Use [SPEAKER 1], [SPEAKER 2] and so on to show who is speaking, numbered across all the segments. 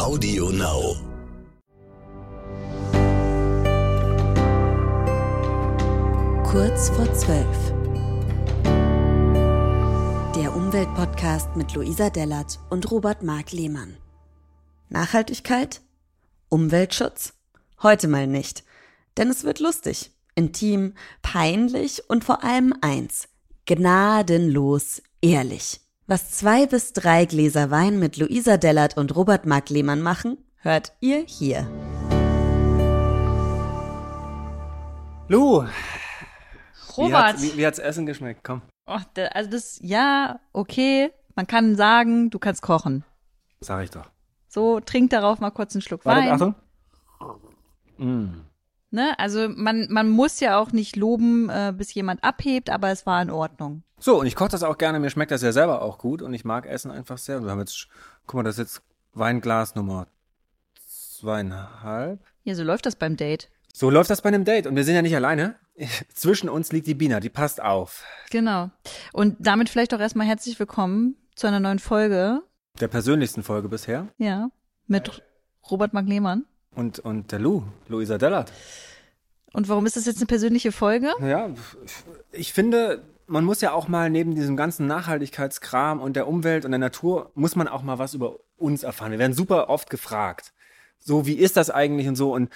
[SPEAKER 1] Audio Now.
[SPEAKER 2] Kurz vor zwölf. Der Umweltpodcast mit Luisa Dellert und Robert Mark Lehmann. Nachhaltigkeit? Umweltschutz? Heute mal nicht. Denn es wird lustig, intim, peinlich und vor allem eins. Gnadenlos ehrlich. Was zwei bis drei Gläser Wein mit Luisa Dellert und Robert Mark Lehmann machen, hört ihr hier.
[SPEAKER 3] Lu, wie,
[SPEAKER 4] Robert,
[SPEAKER 3] wie, wie hat's Essen geschmeckt? Komm,
[SPEAKER 4] oh, also das, ja, okay. Man kann sagen, du kannst kochen.
[SPEAKER 3] sag ich doch.
[SPEAKER 4] So, trink darauf mal kurz einen Schluck
[SPEAKER 3] Warte,
[SPEAKER 4] Wein.
[SPEAKER 3] Achtung. Mm.
[SPEAKER 4] Ne? Also man, man muss ja auch nicht loben, äh, bis jemand abhebt, aber es war in Ordnung.
[SPEAKER 3] So, und ich koche das auch gerne. Mir schmeckt das ja selber auch gut und ich mag Essen einfach sehr. Und wir haben jetzt, guck mal, das ist jetzt Weinglas Nummer zweieinhalb.
[SPEAKER 4] Ja, so läuft das beim Date.
[SPEAKER 3] So läuft das bei einem Date und wir sind ja nicht alleine. Zwischen uns liegt die Bina, die passt auf.
[SPEAKER 4] Genau. Und damit vielleicht auch erstmal herzlich willkommen zu einer neuen Folge.
[SPEAKER 3] Der persönlichsten Folge bisher.
[SPEAKER 4] Ja, mit Robert Mark Lehmann.
[SPEAKER 3] Und, und der Lu, Luisa Dellert.
[SPEAKER 4] Und warum ist das jetzt eine persönliche Folge?
[SPEAKER 3] Naja, ich finde, man muss ja auch mal neben diesem ganzen Nachhaltigkeitskram und der Umwelt und der Natur, muss man auch mal was über uns erfahren. Wir werden super oft gefragt. So, wie ist das eigentlich und so? Und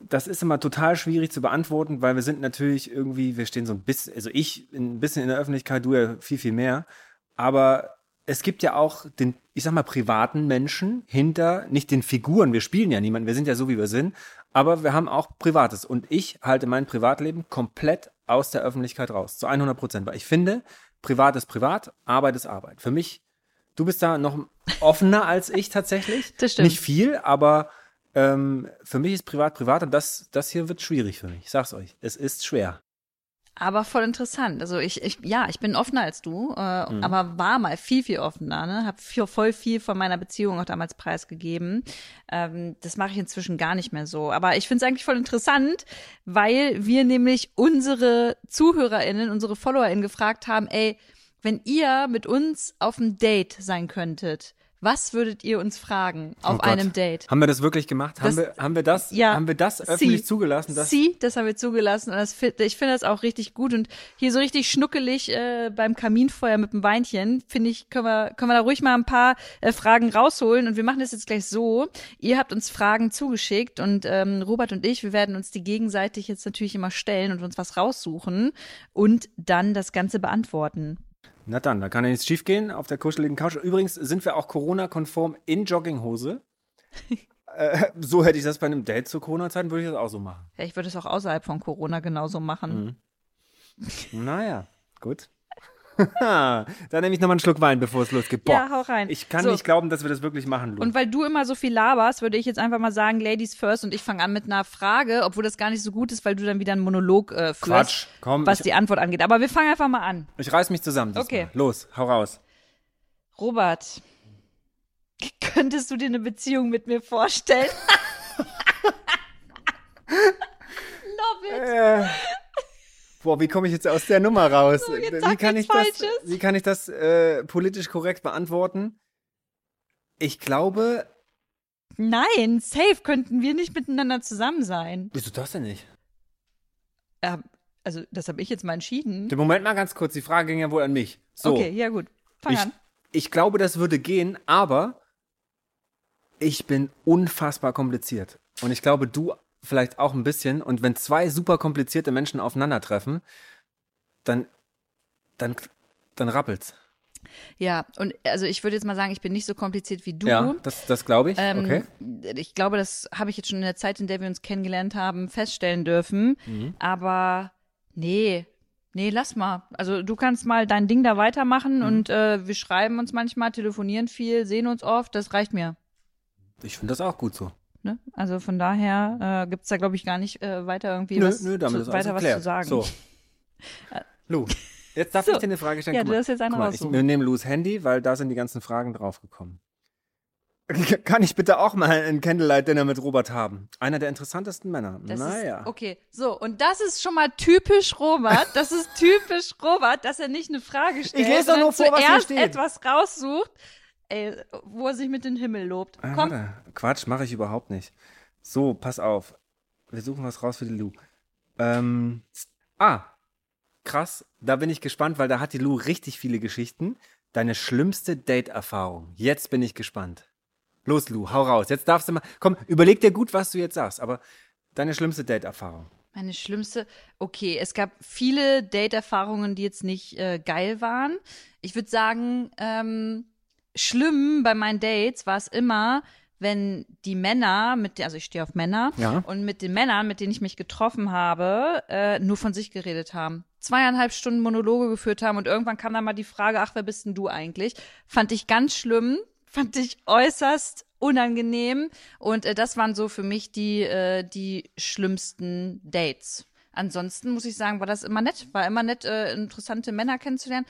[SPEAKER 3] das ist immer total schwierig zu beantworten, weil wir sind natürlich irgendwie, wir stehen so ein bisschen, also ich ein bisschen in der Öffentlichkeit, du ja viel, viel mehr. Aber es gibt ja auch den, ich sag mal, privaten Menschen hinter, nicht den Figuren. Wir spielen ja niemanden, wir sind ja so, wie wir sind. Aber wir haben auch Privates. Und ich halte mein Privatleben komplett aus der Öffentlichkeit raus. Zu 100 Prozent. Weil ich finde, Privat ist Privat, Arbeit ist Arbeit. Für mich, du bist da noch offener als ich tatsächlich.
[SPEAKER 4] Das stimmt.
[SPEAKER 3] Nicht viel, aber ähm, für mich ist Privat Privat und das, das hier wird schwierig für mich. Ich sag's euch. Es ist schwer.
[SPEAKER 4] Aber voll interessant. Also ich, ich ja, ich bin offener als du, äh,
[SPEAKER 3] Mhm.
[SPEAKER 4] aber war mal viel, viel offener. Ne? Hab viel, voll viel von meiner Beziehung auch damals preisgegeben. Ähm, das mache ich inzwischen gar nicht mehr so. Aber ich finde es eigentlich voll interessant, weil wir nämlich unsere ZuhörerInnen, unsere FollowerInnen gefragt haben, ey, wenn ihr mit uns auf einem Date sein könntet, was würdet ihr uns fragen auf
[SPEAKER 3] Oh
[SPEAKER 4] einem Date?
[SPEAKER 3] Haben wir das wirklich gemacht? Haben,
[SPEAKER 4] Das-
[SPEAKER 3] wir, haben wir das,
[SPEAKER 4] Ja.
[SPEAKER 3] haben wir das öffentlich
[SPEAKER 4] Sie.
[SPEAKER 3] zugelassen? Dass,
[SPEAKER 4] Sie, das haben wir zugelassen und das, ich finde das auch richtig gut und hier so richtig schnuckelig äh, beim Kaminfeuer mit dem Weinchen, finde ich, können wir, können wir da ruhig mal ein paar äh, Fragen rausholen und wir machen das jetzt gleich so. Ihr habt uns Fragen zugeschickt und ähm, Robert und ich, wir werden uns die gegenseitig jetzt natürlich immer stellen und uns was raussuchen und dann das Ganze beantworten.
[SPEAKER 3] Na dann, da kann ja nichts schief gehen auf der kuscheligen Couch. Übrigens sind wir auch Corona-konform in Jogginghose. äh, so hätte ich das bei einem Date zu Corona-Zeiten, würde ich das auch so machen.
[SPEAKER 4] Ja, ich würde es auch außerhalb von Corona genauso machen.
[SPEAKER 3] Naja, gut. dann nehme ich nochmal einen Schluck Wein, bevor es losgeht. Boah,
[SPEAKER 4] Ja, hau rein.
[SPEAKER 3] ich kann
[SPEAKER 4] So.
[SPEAKER 3] nicht glauben, dass wir das wirklich machen, Lu.
[SPEAKER 4] Und weil du immer so viel laberst, würde ich jetzt einfach mal sagen, Ladies first und ich fange an mit einer Frage, obwohl das gar nicht so gut ist, weil du dann wieder einen Monolog äh, führst,
[SPEAKER 3] Quatsch, komm,
[SPEAKER 4] was
[SPEAKER 3] ich-
[SPEAKER 4] die Antwort angeht. Aber wir fangen einfach mal an.
[SPEAKER 3] ich reiß mich zusammen.
[SPEAKER 4] Okay.
[SPEAKER 3] Los, hau raus.
[SPEAKER 4] Robert, könntest du dir eine Beziehung mit mir vorstellen? Love it.
[SPEAKER 3] Äh, boah, wie komme ich jetzt aus der Nummer raus?
[SPEAKER 4] jetzt
[SPEAKER 3] wie kann ich das,
[SPEAKER 4] Falsches.
[SPEAKER 3] wie kann ich das äh, politisch korrekt beantworten? Ich glaube,
[SPEAKER 4] Nein, safe könnten wir nicht miteinander zusammen sein.
[SPEAKER 3] wieso das denn nicht?
[SPEAKER 4] Äh, also, das habe ich jetzt mal entschieden.
[SPEAKER 3] Den Moment mal ganz kurz, die Frage ging ja wohl an mich. So,
[SPEAKER 4] Okay, ja gut. Fang
[SPEAKER 3] ich,
[SPEAKER 4] an.
[SPEAKER 3] ich glaube, das würde gehen, aber ich bin unfassbar kompliziert. Und ich glaube, du vielleicht auch ein bisschen. Und wenn zwei super komplizierte Menschen aufeinandertreffen, dann, dann, dann rappelt's.
[SPEAKER 4] Ja, und also ich würde jetzt mal sagen, ich bin nicht so kompliziert wie du.
[SPEAKER 3] Ja, das, das glaube ich.
[SPEAKER 4] Ähm,
[SPEAKER 3] okay.
[SPEAKER 4] Ich glaube, das habe ich jetzt schon in der Zeit, in der wir uns kennengelernt haben, feststellen dürfen.
[SPEAKER 3] Mhm.
[SPEAKER 4] Aber nee, nee, lass mal. Also du kannst mal dein Ding da
[SPEAKER 3] Mhm.
[SPEAKER 4] weitermachen und äh, wir schreiben uns manchmal, telefonieren viel, sehen uns oft, das reicht mir.
[SPEAKER 3] Ich finde das auch gut so.
[SPEAKER 4] Ne? Also von daher äh, gibt's da, glaube ich, gar nicht äh, weiter irgendwie
[SPEAKER 3] Nö,
[SPEAKER 4] was,
[SPEAKER 3] nö, damit
[SPEAKER 4] zu, weiter was zu sagen.
[SPEAKER 3] So. Lu, jetzt darf
[SPEAKER 4] So.
[SPEAKER 3] ich dir eine Frage stellen.
[SPEAKER 4] Ja,
[SPEAKER 3] Guck
[SPEAKER 4] du
[SPEAKER 3] mal,
[SPEAKER 4] darfst jetzt eine
[SPEAKER 3] mal, ich,
[SPEAKER 4] raussuchen.
[SPEAKER 3] Wir nehmen Lus Handy, weil da sind die ganzen Fragen draufgekommen. Kann ich bitte auch mal ein Candlelight-Dinner mit Robert haben? Einer der interessantesten Männer.
[SPEAKER 4] Das
[SPEAKER 3] naja.
[SPEAKER 4] ist, okay, so, und das ist schon mal typisch Robert. Das ist typisch Robert, dass er nicht eine Frage stellt,
[SPEAKER 3] lese doch nur
[SPEAKER 4] sondern
[SPEAKER 3] vor, was hier steht.
[SPEAKER 4] etwas raussucht. Ey, wo er sich mit dem Himmel lobt.
[SPEAKER 3] Ah,
[SPEAKER 4] Komm,
[SPEAKER 3] warte. Quatsch, mache ich überhaupt nicht. So, pass auf. Wir suchen was raus für die Lou. Ähm, ah, krass. Da bin ich gespannt, weil da hat die Lou richtig viele Geschichten. Deine schlimmste Date-Erfahrung. Jetzt bin ich gespannt. Los, Lou, hau raus. Jetzt darfst du mal. Komm, überleg dir gut, was du jetzt sagst, aber deine schlimmste Date-Erfahrung.
[SPEAKER 4] Meine schlimmste, okay, es gab viele Date-Erfahrungen, die jetzt nicht äh, geil waren. Ich würde sagen, ähm, schlimm bei meinen Dates war es immer, wenn die Männer, mit also ich stehe auf Männer,
[SPEAKER 3] Ja.
[SPEAKER 4] und mit den Männern, mit denen ich mich getroffen habe, äh, nur von sich geredet haben. Zweieinhalb Stunden Monologe geführt haben und irgendwann kam dann mal die Frage, ach, wer bist denn du eigentlich? Fand ich ganz schlimm, fand ich äußerst unangenehm und äh, das waren so für mich die, äh, die schlimmsten Dates. Ansonsten muss ich sagen, war das immer nett, war immer nett, äh, interessante Männer kennenzulernen.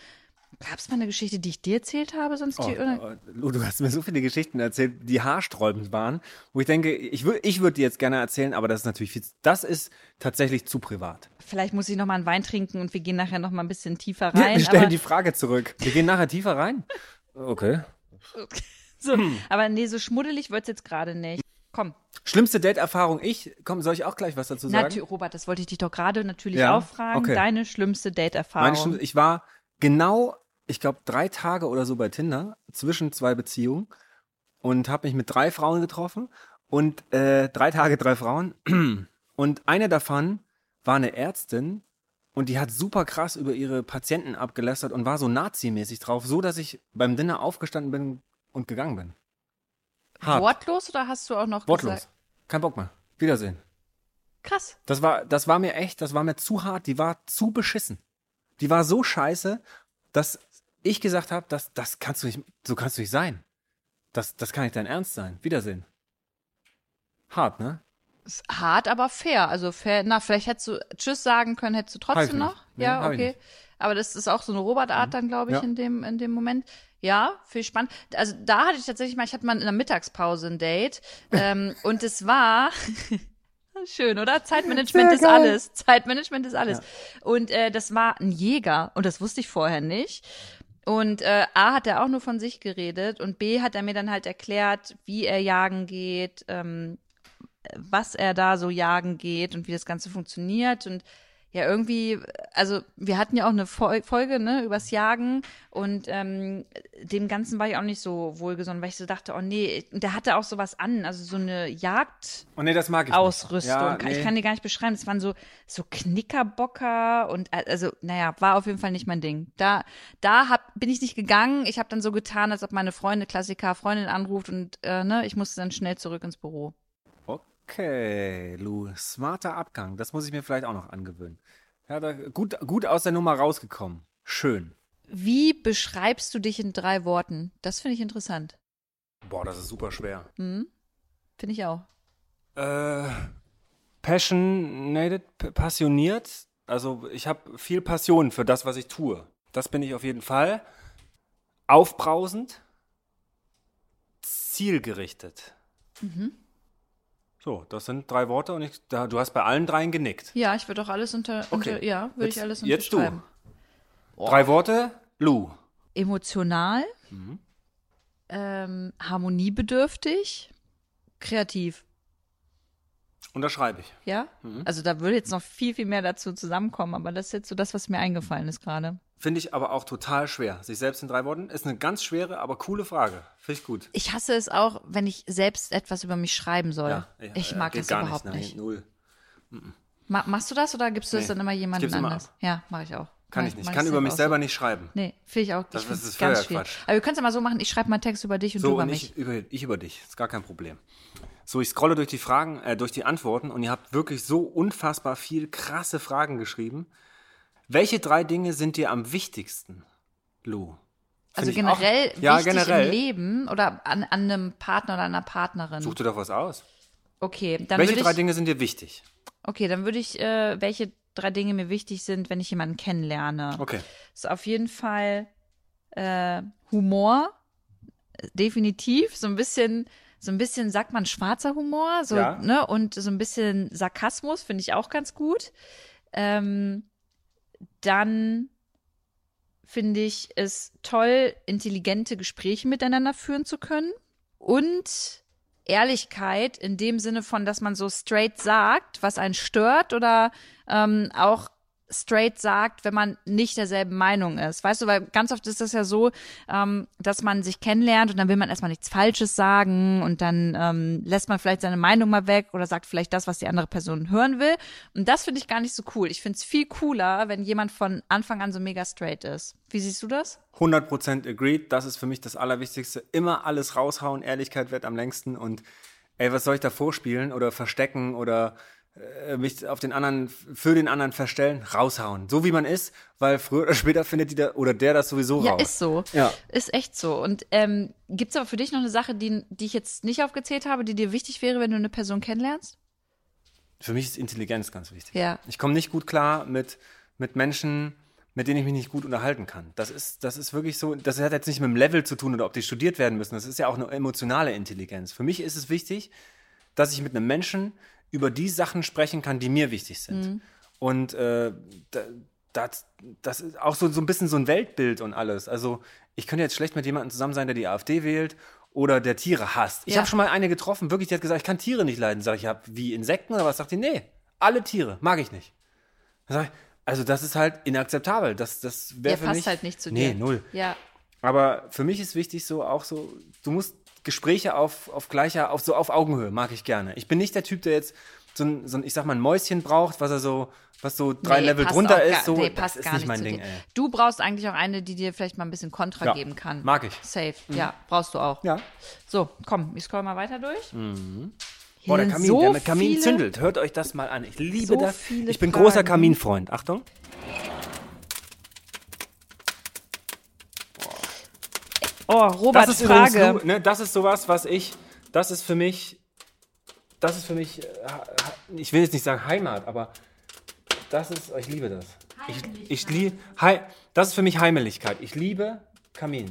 [SPEAKER 4] Gab es mal eine Geschichte, die ich dir erzählt habe, sonst
[SPEAKER 3] Oh,
[SPEAKER 4] die,
[SPEAKER 3] oh, Lou, du hast mir so viele Geschichten erzählt, die haarsträubend waren, wo ich denke, ich, wür- ich würde die jetzt gerne erzählen, aber das ist natürlich viel. Das ist tatsächlich zu privat.
[SPEAKER 4] Vielleicht muss ich noch mal einen Wein trinken und wir gehen nachher noch mal ein bisschen tiefer
[SPEAKER 3] Ja,
[SPEAKER 4] rein.
[SPEAKER 3] wir stellen die Frage zurück. Wir gehen nachher tiefer rein. Okay.
[SPEAKER 4] so, aber nee, so schmuddelig wird's jetzt gerade nicht. Komm,
[SPEAKER 3] Schlimmste Date-Erfahrung, ich, komm, soll ich auch gleich was dazu sagen?
[SPEAKER 4] natürlich, Robert, das wollte ich dich doch gerade natürlich
[SPEAKER 3] Ja,
[SPEAKER 4] auch fragen.
[SPEAKER 3] okay.
[SPEAKER 4] Deine schlimmste Date-Erfahrung.
[SPEAKER 3] Meine Schlimm- ich war genau, ich glaube, drei Tage oder so bei Tinder zwischen zwei Beziehungen und habe mich mit drei Frauen getroffen und äh, drei Tage drei Frauen und eine davon war eine Ärztin und die hat super krass über ihre Patienten abgelästert und war so Nazi-mäßig drauf, so dass ich beim Dinner aufgestanden bin und gegangen bin. Hart.
[SPEAKER 4] Wortlos oder hast du auch noch
[SPEAKER 3] Wortlos.
[SPEAKER 4] gesagt?
[SPEAKER 3] Kein Bock mehr. Wiedersehen.
[SPEAKER 4] Krass.
[SPEAKER 3] Das war, das war mir echt, das war mir zu hart, die war zu beschissen. Die war so scheiße, dass ich gesagt habe, das, das kannst du nicht, so kannst du nicht sein. Das, das kann nicht dein Ernst sein. Wiedersehen. Hart, ne?
[SPEAKER 4] Ist hart, aber fair. Also fair, na, vielleicht hättest du Tschüss sagen können, hättest du trotzdem noch.
[SPEAKER 3] Nee,
[SPEAKER 4] ja, okay. Aber das ist auch so eine Robert-Art dann, glaube ich,
[SPEAKER 3] Ja.
[SPEAKER 4] in dem, in dem Moment. Ja, viel spannend. Also da hatte ich tatsächlich mal, ich hatte mal in der Mittagspause ein Date. ähm, und es war schön, oder? Zeitmanagement ist alles. Zeitmanagement ist alles. Und äh, das war ein Jäger und das wusste ich vorher nicht. Und äh, A hat er auch nur von sich geredet und B hat er mir dann halt erklärt, wie er jagen geht, ähm, was er da so jagen geht und wie das Ganze funktioniert und ja irgendwie, also wir hatten ja auch eine Fol- Folge ne übers Jagen und ähm, dem Ganzen war ich auch nicht so wohlgesonnen, weil ich so dachte, oh nee, und der hatte auch sowas an, also so eine Jagd
[SPEAKER 3] Oh nee, das mag ich
[SPEAKER 4] Ausrüstung.
[SPEAKER 3] nicht. Ja,
[SPEAKER 4] Ich
[SPEAKER 3] nee.
[SPEAKER 4] kann die gar nicht beschreiben. Es waren so, so Knickerbocker und äh, also, naja, war auf jeden Fall nicht mein Ding. Da, da hab, bin ich nicht gegangen. Ich habe dann so getan, als ob meine Freunde, Klassiker, Freundin anruft und äh, ne, ich musste dann schnell zurück ins Büro.
[SPEAKER 3] Okay, Lou, smarter Abgang. Das muss ich mir vielleicht auch noch angewöhnen. Ja, da, gut, gut aus der Nummer rausgekommen. Schön.
[SPEAKER 4] Wie beschreibst du dich in drei Worten? Das finde ich interessant.
[SPEAKER 3] Boah, das ist super schwer.
[SPEAKER 4] Hm? Finde ich auch.
[SPEAKER 3] Äh, passionated, passioniert. Also ich habe viel Passion für das, was ich tue. Das bin ich auf jeden Fall. Aufbrausend. Zielgerichtet. So, das sind drei Worte und ich, da, du hast bei allen dreien genickt.
[SPEAKER 4] Ja, ich würde auch alles unter,
[SPEAKER 3] Okay.
[SPEAKER 4] unter ja, würde ich
[SPEAKER 3] Jetzt-
[SPEAKER 4] alles
[SPEAKER 3] jetzt du.
[SPEAKER 4] unterschreiben.
[SPEAKER 3] Drei Worte, Lou.
[SPEAKER 4] Emotional,
[SPEAKER 3] Mhm.
[SPEAKER 4] ähm, harmoniebedürftig, kreativ.
[SPEAKER 3] Unterschreibe ich.
[SPEAKER 4] Ja?
[SPEAKER 3] Mhm.
[SPEAKER 4] Also da würde jetzt noch viel, viel mehr dazu zusammenkommen, aber das ist jetzt so das, was mir eingefallen ist gerade.
[SPEAKER 3] Finde ich aber auch total schwer. Sich selbst in drei Worten ist eine ganz schwere, aber coole Frage. Finde ich gut.
[SPEAKER 4] Ich hasse es auch, wenn ich selbst etwas über mich schreiben soll.
[SPEAKER 3] ja,
[SPEAKER 4] ich
[SPEAKER 3] äh,
[SPEAKER 4] mag das überhaupt
[SPEAKER 3] nein,
[SPEAKER 4] nicht.
[SPEAKER 3] Null.
[SPEAKER 4] Ma machst du das oder gibst du das
[SPEAKER 3] Nee,
[SPEAKER 4] dann immer
[SPEAKER 3] ich
[SPEAKER 4] jemandem anders?
[SPEAKER 3] ab.
[SPEAKER 4] Ja, mache ich auch.
[SPEAKER 3] Kann ich nicht. Ich kann über mich selber
[SPEAKER 4] so.
[SPEAKER 3] nicht schreiben.
[SPEAKER 4] Nee, finde ich auch.
[SPEAKER 3] Das-
[SPEAKER 4] ich
[SPEAKER 3] das ist
[SPEAKER 4] ganz.
[SPEAKER 3] Quatsch.
[SPEAKER 4] Aber wir können es ja mal so machen, ich schreibe meinen Text über dich und du
[SPEAKER 3] So,
[SPEAKER 4] über
[SPEAKER 3] und
[SPEAKER 4] mich.
[SPEAKER 3] ich über, ich über dich. Ist gar kein Problem. So, ich scrolle durch die Fragen, äh, durch die Antworten und ihr habt wirklich so unfassbar viel krasse Fragen geschrieben. Welche drei Dinge sind dir am wichtigsten, Lou?
[SPEAKER 4] Also
[SPEAKER 3] Find auch-
[SPEAKER 4] generell
[SPEAKER 3] ja,
[SPEAKER 4] wichtig
[SPEAKER 3] generell.
[SPEAKER 4] im Leben oder an, an einem Partner oder einer Partnerin.
[SPEAKER 3] Such dir doch was aus.
[SPEAKER 4] Okay, dann
[SPEAKER 3] Welche drei
[SPEAKER 4] ich,
[SPEAKER 3] Dinge sind dir wichtig?
[SPEAKER 4] okay, dann würde ich, äh, welche drei Dinge mir wichtig sind, wenn ich jemanden kennenlerne.
[SPEAKER 3] Okay.
[SPEAKER 4] ist auf jeden Fall äh, Humor, definitiv, so ein bisschen, so ein bisschen sagt man schwarzer Humor, so,
[SPEAKER 3] Ja.
[SPEAKER 4] ne, und so ein bisschen Sarkasmus finde ich auch ganz gut. Ähm, dann finde ich es toll, intelligente Gespräche miteinander führen zu können und Ehrlichkeit in dem Sinne von, dass man so straight sagt, was einen stört oder ähm, auch straight sagt, wenn man nicht derselben Meinung ist. Weißt du, weil ganz oft ist das ja so, ähm, dass man sich kennenlernt und dann will man erstmal nichts Falsches sagen und dann ähm, lässt man vielleicht seine Meinung mal weg oder sagt vielleicht das, was die andere Person hören will. Und das finde ich gar nicht so cool. Ich finde es viel cooler, wenn jemand von Anfang an so mega straight ist. Wie siehst du das?
[SPEAKER 3] 100% agreed. Das ist für mich das Allerwichtigste. Immer alles raushauen. Ehrlichkeit wird am längsten. Und ey, was soll ich da vorspielen oder verstecken oder mich auf den anderen, für den anderen verstellen, raushauen. So wie man ist, weil früher oder später findet die da, oder der das sowieso
[SPEAKER 4] Ja,
[SPEAKER 3] raus.
[SPEAKER 4] ist so.
[SPEAKER 3] Ja.
[SPEAKER 4] Ist echt so. Und ähm, gibt es aber für dich noch eine Sache, die, die ich jetzt nicht aufgezählt habe, die dir wichtig wäre, wenn du eine Person kennenlernst?
[SPEAKER 3] Für mich ist Intelligenz ganz wichtig.
[SPEAKER 4] Ja.
[SPEAKER 3] Ich komme nicht gut klar mit, mit Menschen, mit denen ich mich nicht gut unterhalten kann. Das ist, das ist wirklich so, das hat jetzt nicht mit dem Level zu tun oder ob die studiert werden müssen. Das ist ja auch eine emotionale Intelligenz. Für mich ist es wichtig, dass ich mit einem Menschen über die Sachen sprechen kann, die mir wichtig sind.
[SPEAKER 4] Mhm.
[SPEAKER 3] Und äh, da- das, das ist auch so, so ein bisschen so ein Weltbild und alles. Also ich könnte jetzt schlecht mit jemandem zusammen sein, der die AfD wählt oder der Tiere hasst. Ich
[SPEAKER 4] Ja.
[SPEAKER 3] habe schon mal eine getroffen, wirklich, die hat gesagt, ich kann Tiere nicht leiden. Sag ich, ja, wie Insekten oder was? Sagt die, nee, alle Tiere, mag ich nicht. Dann sag ich, also das ist halt inakzeptabel. Das, das wäre
[SPEAKER 4] Der
[SPEAKER 3] für
[SPEAKER 4] passt
[SPEAKER 3] mich,
[SPEAKER 4] halt nicht zu
[SPEAKER 3] nee,
[SPEAKER 4] dir.
[SPEAKER 3] null.
[SPEAKER 4] Ja.
[SPEAKER 3] Aber für mich ist wichtig so auch so, du musst Gespräche auf, auf gleicher, auf so auf Augenhöhe, mag ich gerne. Ich bin nicht der Typ, der jetzt so ein, so ein ich sag mal, ein Mäuschen braucht, was er so, was so drei
[SPEAKER 4] Nee,
[SPEAKER 3] Level drunter ist. So,
[SPEAKER 4] nee,
[SPEAKER 3] das
[SPEAKER 4] passt
[SPEAKER 3] ist
[SPEAKER 4] gar
[SPEAKER 3] nicht mein Ding,
[SPEAKER 4] dir.
[SPEAKER 3] ey.
[SPEAKER 4] Du brauchst eigentlich auch eine, die dir vielleicht mal ein bisschen Kontra
[SPEAKER 3] Ja,
[SPEAKER 4] geben kann.
[SPEAKER 3] mag ich.
[SPEAKER 4] Safe. Ja, brauchst du auch.
[SPEAKER 3] Ja.
[SPEAKER 4] So, komm, ich scroll mal weiter durch.
[SPEAKER 3] Boah, der Kamin,
[SPEAKER 4] so
[SPEAKER 3] der mit Kamin zündelt. Hört euch das mal an. Ich liebe
[SPEAKER 4] So
[SPEAKER 3] das.
[SPEAKER 4] viele
[SPEAKER 3] Ich bin großer
[SPEAKER 4] Fragen.
[SPEAKER 3] Kaminfreund. Achtung.
[SPEAKER 4] Oh, Robert,
[SPEAKER 3] Das ist
[SPEAKER 4] Frage.
[SPEAKER 3] übrigens, ne, das ist sowas, was ich, das ist für mich, das ist für mich, äh, ich will jetzt nicht sagen Heimat, aber das ist, ich liebe das. Ich, ich liebe, das ist für mich Heimeligkeit. Ich liebe Kamin.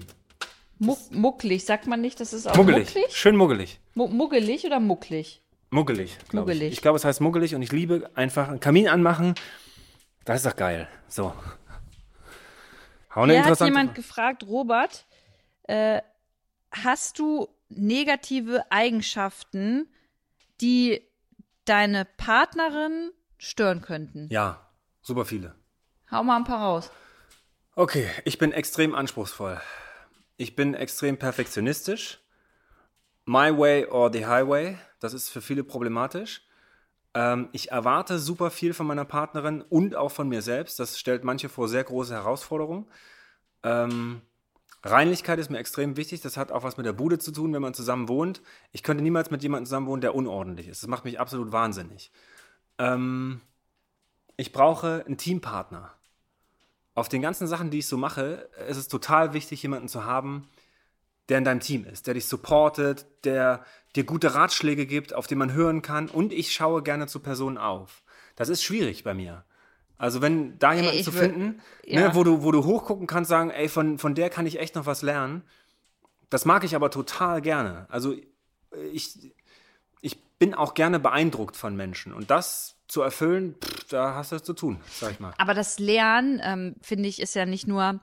[SPEAKER 4] Muck, mucklig, sagt man nicht, das ist auch
[SPEAKER 3] Muggelig.
[SPEAKER 4] mucklig?
[SPEAKER 3] Schön muggelig.
[SPEAKER 4] Mu muggelig oder mucklig?
[SPEAKER 3] Muggelig, glaube
[SPEAKER 4] Muggelig.
[SPEAKER 3] ich. Ich glaube, es heißt muggelig und ich liebe einfach einen Kamin anmachen. Das ist doch geil. So. Hau eine
[SPEAKER 4] Hier hat jemand gefragt, Robert, äh, hast du negative Eigenschaften, die deine Partnerin stören könnten?
[SPEAKER 3] Ja, super viele.
[SPEAKER 4] Hau mal ein paar raus.
[SPEAKER 3] Okay, ich bin extrem anspruchsvoll. Ich bin extrem perfektionistisch. My way or the highway, das ist für viele problematisch. Ähm, ich erwarte super viel von meiner Partnerin und auch von mir selbst. Das stellt manche vor sehr große Herausforderungen. Ähm, Reinlichkeit ist mir extrem wichtig. Das hat auch was mit der Bude zu tun, wenn man zusammen wohnt. Ich könnte niemals mit jemandem zusammen wohnen, der unordentlich ist. Das macht mich absolut wahnsinnig. Ähm, ich brauche einen Teampartner auf den ganzen Sachen, die ich so mache, ist es total wichtig, jemanden zu haben, der in deinem Team ist, der dich supportet, der dir gute Ratschläge gibt, auf den man hören kann. Und ich schaue gerne zu Personen auf. Das ist schwierig bei mir. Also wenn da jemanden
[SPEAKER 4] ich
[SPEAKER 3] zu finden,
[SPEAKER 4] ja.
[SPEAKER 3] ne, wo, du, wo du hochgucken kannst, sagen, ey, von, von der kann ich echt noch was lernen. Das mag ich aber total gerne. Also ich, ich bin auch gerne beeindruckt von Menschen. Und das zu erfüllen, pff, da hast du es zu tun, sag ich mal.
[SPEAKER 4] Aber das Lernen, ähm, finde ich, ist ja nicht nur,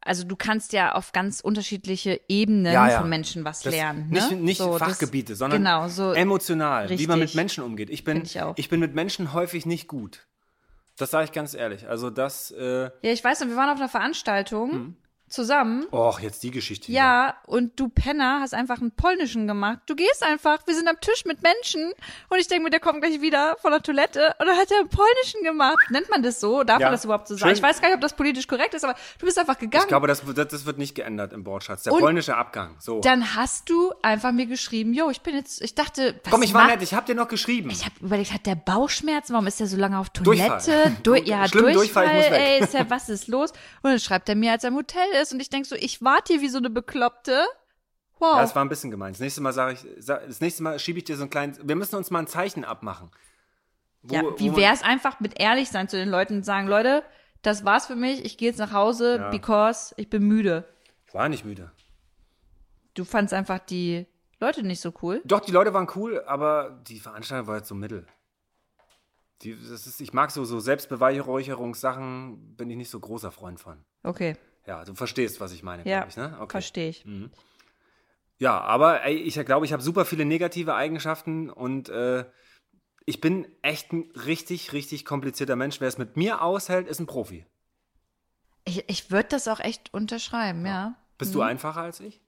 [SPEAKER 4] also du kannst ja auf ganz unterschiedliche Ebenen
[SPEAKER 3] Ja, ja.
[SPEAKER 4] von Menschen was
[SPEAKER 3] Das-
[SPEAKER 4] lernen. Ne?
[SPEAKER 3] Nicht, nicht
[SPEAKER 4] So, das-
[SPEAKER 3] Fachgebiete, sondern
[SPEAKER 4] genau, so,
[SPEAKER 3] emotional, wie man mit
[SPEAKER 4] richtig.
[SPEAKER 3] Menschen umgeht. Ich bin,
[SPEAKER 4] ich auch.
[SPEAKER 3] bin mit Menschen häufig nicht gut. Das sage ich ganz ehrlich. Also das, äh,
[SPEAKER 4] Ja, ich weiß noch, wir waren auf einer Veranstaltung
[SPEAKER 3] Hm.
[SPEAKER 4] Zusammen.
[SPEAKER 3] och, jetzt die Geschichte hier.
[SPEAKER 4] Ja, und du Penner hast einfach einen polnischen gemacht. Du gehst einfach, wir sind am Tisch mit Menschen und ich denke mir, der kommt gleich wieder von der Toilette und dann hat er einen polnischen gemacht. Nennt man das so? Darf
[SPEAKER 3] Ja.
[SPEAKER 4] man das überhaupt so sagen?
[SPEAKER 3] Schön.
[SPEAKER 4] Ich weiß gar nicht, ob das politisch korrekt ist, aber du bist einfach gegangen.
[SPEAKER 3] Ich glaube, das, das, wird nicht geändert im Wortschatz. Der
[SPEAKER 4] Und
[SPEAKER 3] polnische Abgang. So.
[SPEAKER 4] dann hast du einfach mir geschrieben, jo, ich bin jetzt, ich dachte,
[SPEAKER 3] Komm, ich war nett, ich hab dir noch geschrieben.
[SPEAKER 4] Ich habe überlegt, hat der Bauchschmerzen? Warum ist der so lange auf
[SPEAKER 3] Durchfall.
[SPEAKER 4] Toilette? Du, ja,
[SPEAKER 3] Schlimmen
[SPEAKER 4] Durchfall,
[SPEAKER 3] Durchfall, ich muss weg.
[SPEAKER 4] ey, ist ja, was ist los? Und dann schreibt er mir, als er im Hotel ist und ich denk so, ich warte hier wie so eine Bekloppte. Wow.
[SPEAKER 3] ja, das war ein bisschen gemein. Das nächste Mal sage ich, das nächste Mal schiebe ich dir so ein kleines, wir müssen uns mal ein Zeichen abmachen. Wo-
[SPEAKER 4] ja, wie
[SPEAKER 3] man-
[SPEAKER 4] wär's einfach mit ehrlich sein zu den Leuten und sagen, Leute, das war's für mich, ich gehe jetzt nach Hause,
[SPEAKER 3] Ja.
[SPEAKER 4] because ich bin müde.
[SPEAKER 3] Ich war nicht müde.
[SPEAKER 4] Du fandst einfach die Leute nicht so cool.
[SPEAKER 3] Doch, die Leute waren cool, aber die Veranstaltung war jetzt so mittel. Die, das ist, ich mag so, so Selbstbeweihräucherungssachen, bin ich nicht so großer Freund von.
[SPEAKER 4] Okay.
[SPEAKER 3] Ja, du verstehst, was ich meine,
[SPEAKER 4] Ja,
[SPEAKER 3] glaube ich, ne? Okay.
[SPEAKER 4] verstehe ich.
[SPEAKER 3] Ja, aber ey, ich glaube, ich habe super viele negative Eigenschaften und äh, ich bin echt ein richtig, richtig komplizierter Mensch. Wer es mit mir aushält, ist ein Profi.
[SPEAKER 4] Ich, ich würde das auch echt unterschreiben, ja.
[SPEAKER 3] Bist du einfacher als ich?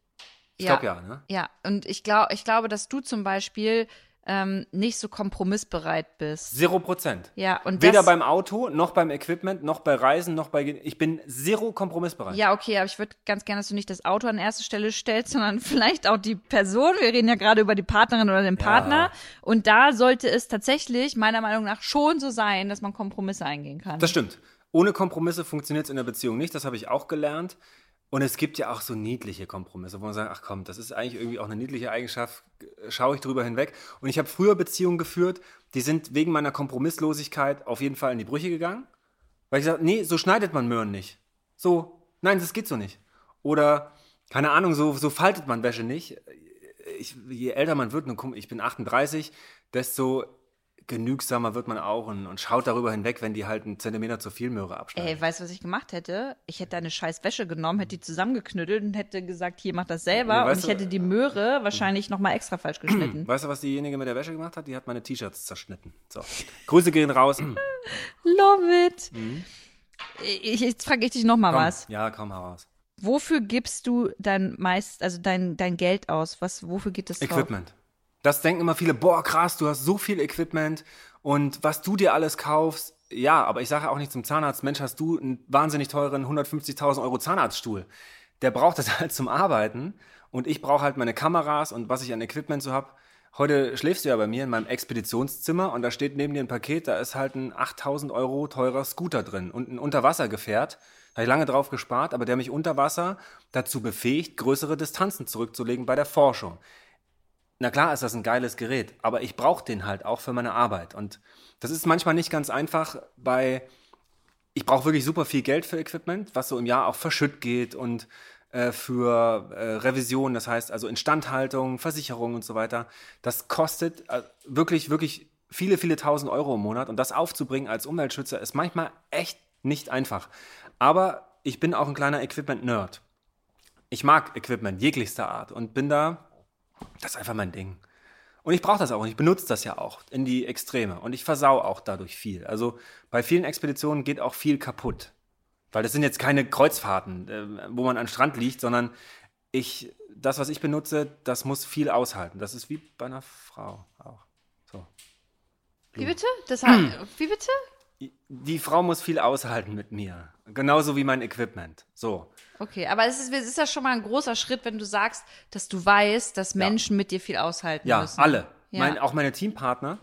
[SPEAKER 3] Ich
[SPEAKER 4] Ja.
[SPEAKER 3] glaube ja, ne?
[SPEAKER 4] Ja, und ich, glaub, ich glaube, dass du zum Beispiel ähm, nicht so kompromissbereit bist.
[SPEAKER 3] Zero Prozent.
[SPEAKER 4] Ja, und
[SPEAKER 3] Weder
[SPEAKER 4] das,
[SPEAKER 3] beim Auto, noch beim Equipment, noch bei Reisen, noch bei. Ich bin zero kompromissbereit.
[SPEAKER 4] Ja, okay, aber ich würde ganz gerne, dass du nicht das Auto an erste Stelle stellst, sondern vielleicht auch die Person. Wir reden ja gerade über die Partnerin oder den Partner. Und da sollte es tatsächlich meiner Meinung nach schon so sein, dass man Kompromisse eingehen kann.
[SPEAKER 3] Das stimmt. Ohne Kompromisse funktioniert es in der Beziehung nicht. Das habe ich auch gelernt. Und es gibt ja auch so niedliche Kompromisse, wo man sagt, ach komm, das ist eigentlich irgendwie auch eine niedliche Eigenschaft, schaue ich drüber hinweg. Und ich habe früher Beziehungen geführt, die sind wegen meiner Kompromisslosigkeit auf jeden Fall in die Brüche gegangen. Weil ich gesagt nee, so schneidet man Möhren nicht. So, nein, das geht so nicht. Oder, keine Ahnung, so, so faltet man Wäsche nicht. Ich, je älter man wird, ich bin 38, desto genügsamer wird man auch und, und schaut darüber hinweg, wenn die halt einen Zentimeter zu viel Möhre abschneiden.
[SPEAKER 4] Ey, weißt du, was ich gemacht hätte? Ich hätte eine scheiß Wäsche genommen, hätte die zusammengeknüttelt und hätte gesagt, hier, mach das selber.
[SPEAKER 3] Ja,
[SPEAKER 4] und ich
[SPEAKER 3] du-
[SPEAKER 4] hätte die Möhre wahrscheinlich nochmal extra falsch geschnitten.
[SPEAKER 3] Weißt du, was diejenige mit der Wäsche gemacht hat? Die hat meine T-Shirts zerschnitten. So. Grüße gehen raus. Komm,
[SPEAKER 4] Love it. Ich, jetzt frage ich dich nochmal was.
[SPEAKER 3] Ja, komm heraus.
[SPEAKER 4] Wofür gibst du dein meist, also dein, dein Geld aus? Was, wofür geht das drauf?
[SPEAKER 3] Das denken immer viele, boah, krass, du hast so viel Equipment und was du dir alles kaufst. Ja, aber ich sage auch nicht zum Zahnarzt, Mensch, hast du einen wahnsinnig teuren 150.000 Euro Zahnarztstuhl. Der braucht das halt zum Arbeiten und ich brauche halt meine Kameras und was ich an Equipment so habe. Heute schläfst du ja bei mir in meinem Expeditionszimmer und da steht neben dir ein Paket, da ist halt ein 8000 Euro teurer Scooter drin und ein Unterwassergefährt. Da habe ich lange drauf gespart, aber der mich unter Wasser dazu befähigt, größere Distanzen zurückzulegen bei der Forschung. Na klar ist das ein geiles Gerät, aber ich brauche den halt auch für meine Arbeit. Und das ist manchmal nicht ganz einfach bei, ich brauche wirklich super viel Geld für Equipment, was so im Jahr auch verschütt geht und äh, für äh, Revision, das heißt also Instandhaltung, Versicherung und so weiter. Das kostet äh, wirklich, wirklich viele, viele tausend Euro im Monat. Und das aufzubringen als Umweltschützer ist manchmal echt nicht einfach. Aber ich bin auch ein kleiner Equipment-Nerd. Ich mag Equipment jeglichster Art und bin da das ist einfach mein Ding. Und ich brauche das auch und ich benutze das ja auch in die Extreme. Und ich versau auch dadurch viel. Also bei vielen Expeditionen geht auch viel kaputt. Weil das sind jetzt keine Kreuzfahrten, äh, wo man an Strand liegt, sondern ich, das, was ich benutze, das muss viel aushalten. Das ist wie bei einer Frau auch. So.
[SPEAKER 4] Wie bitte? Das hat, wie bitte?
[SPEAKER 3] Die Frau muss viel aushalten mit mir. Genauso wie mein Equipment. So.
[SPEAKER 4] Okay, aber es ist, es ist ja schon mal ein großer Schritt, wenn du sagst, dass du weißt, dass Menschen mit dir viel aushalten
[SPEAKER 3] Ja,
[SPEAKER 4] müssen.
[SPEAKER 3] alle.
[SPEAKER 4] Ja.
[SPEAKER 3] Mein, auch meine Teampartner,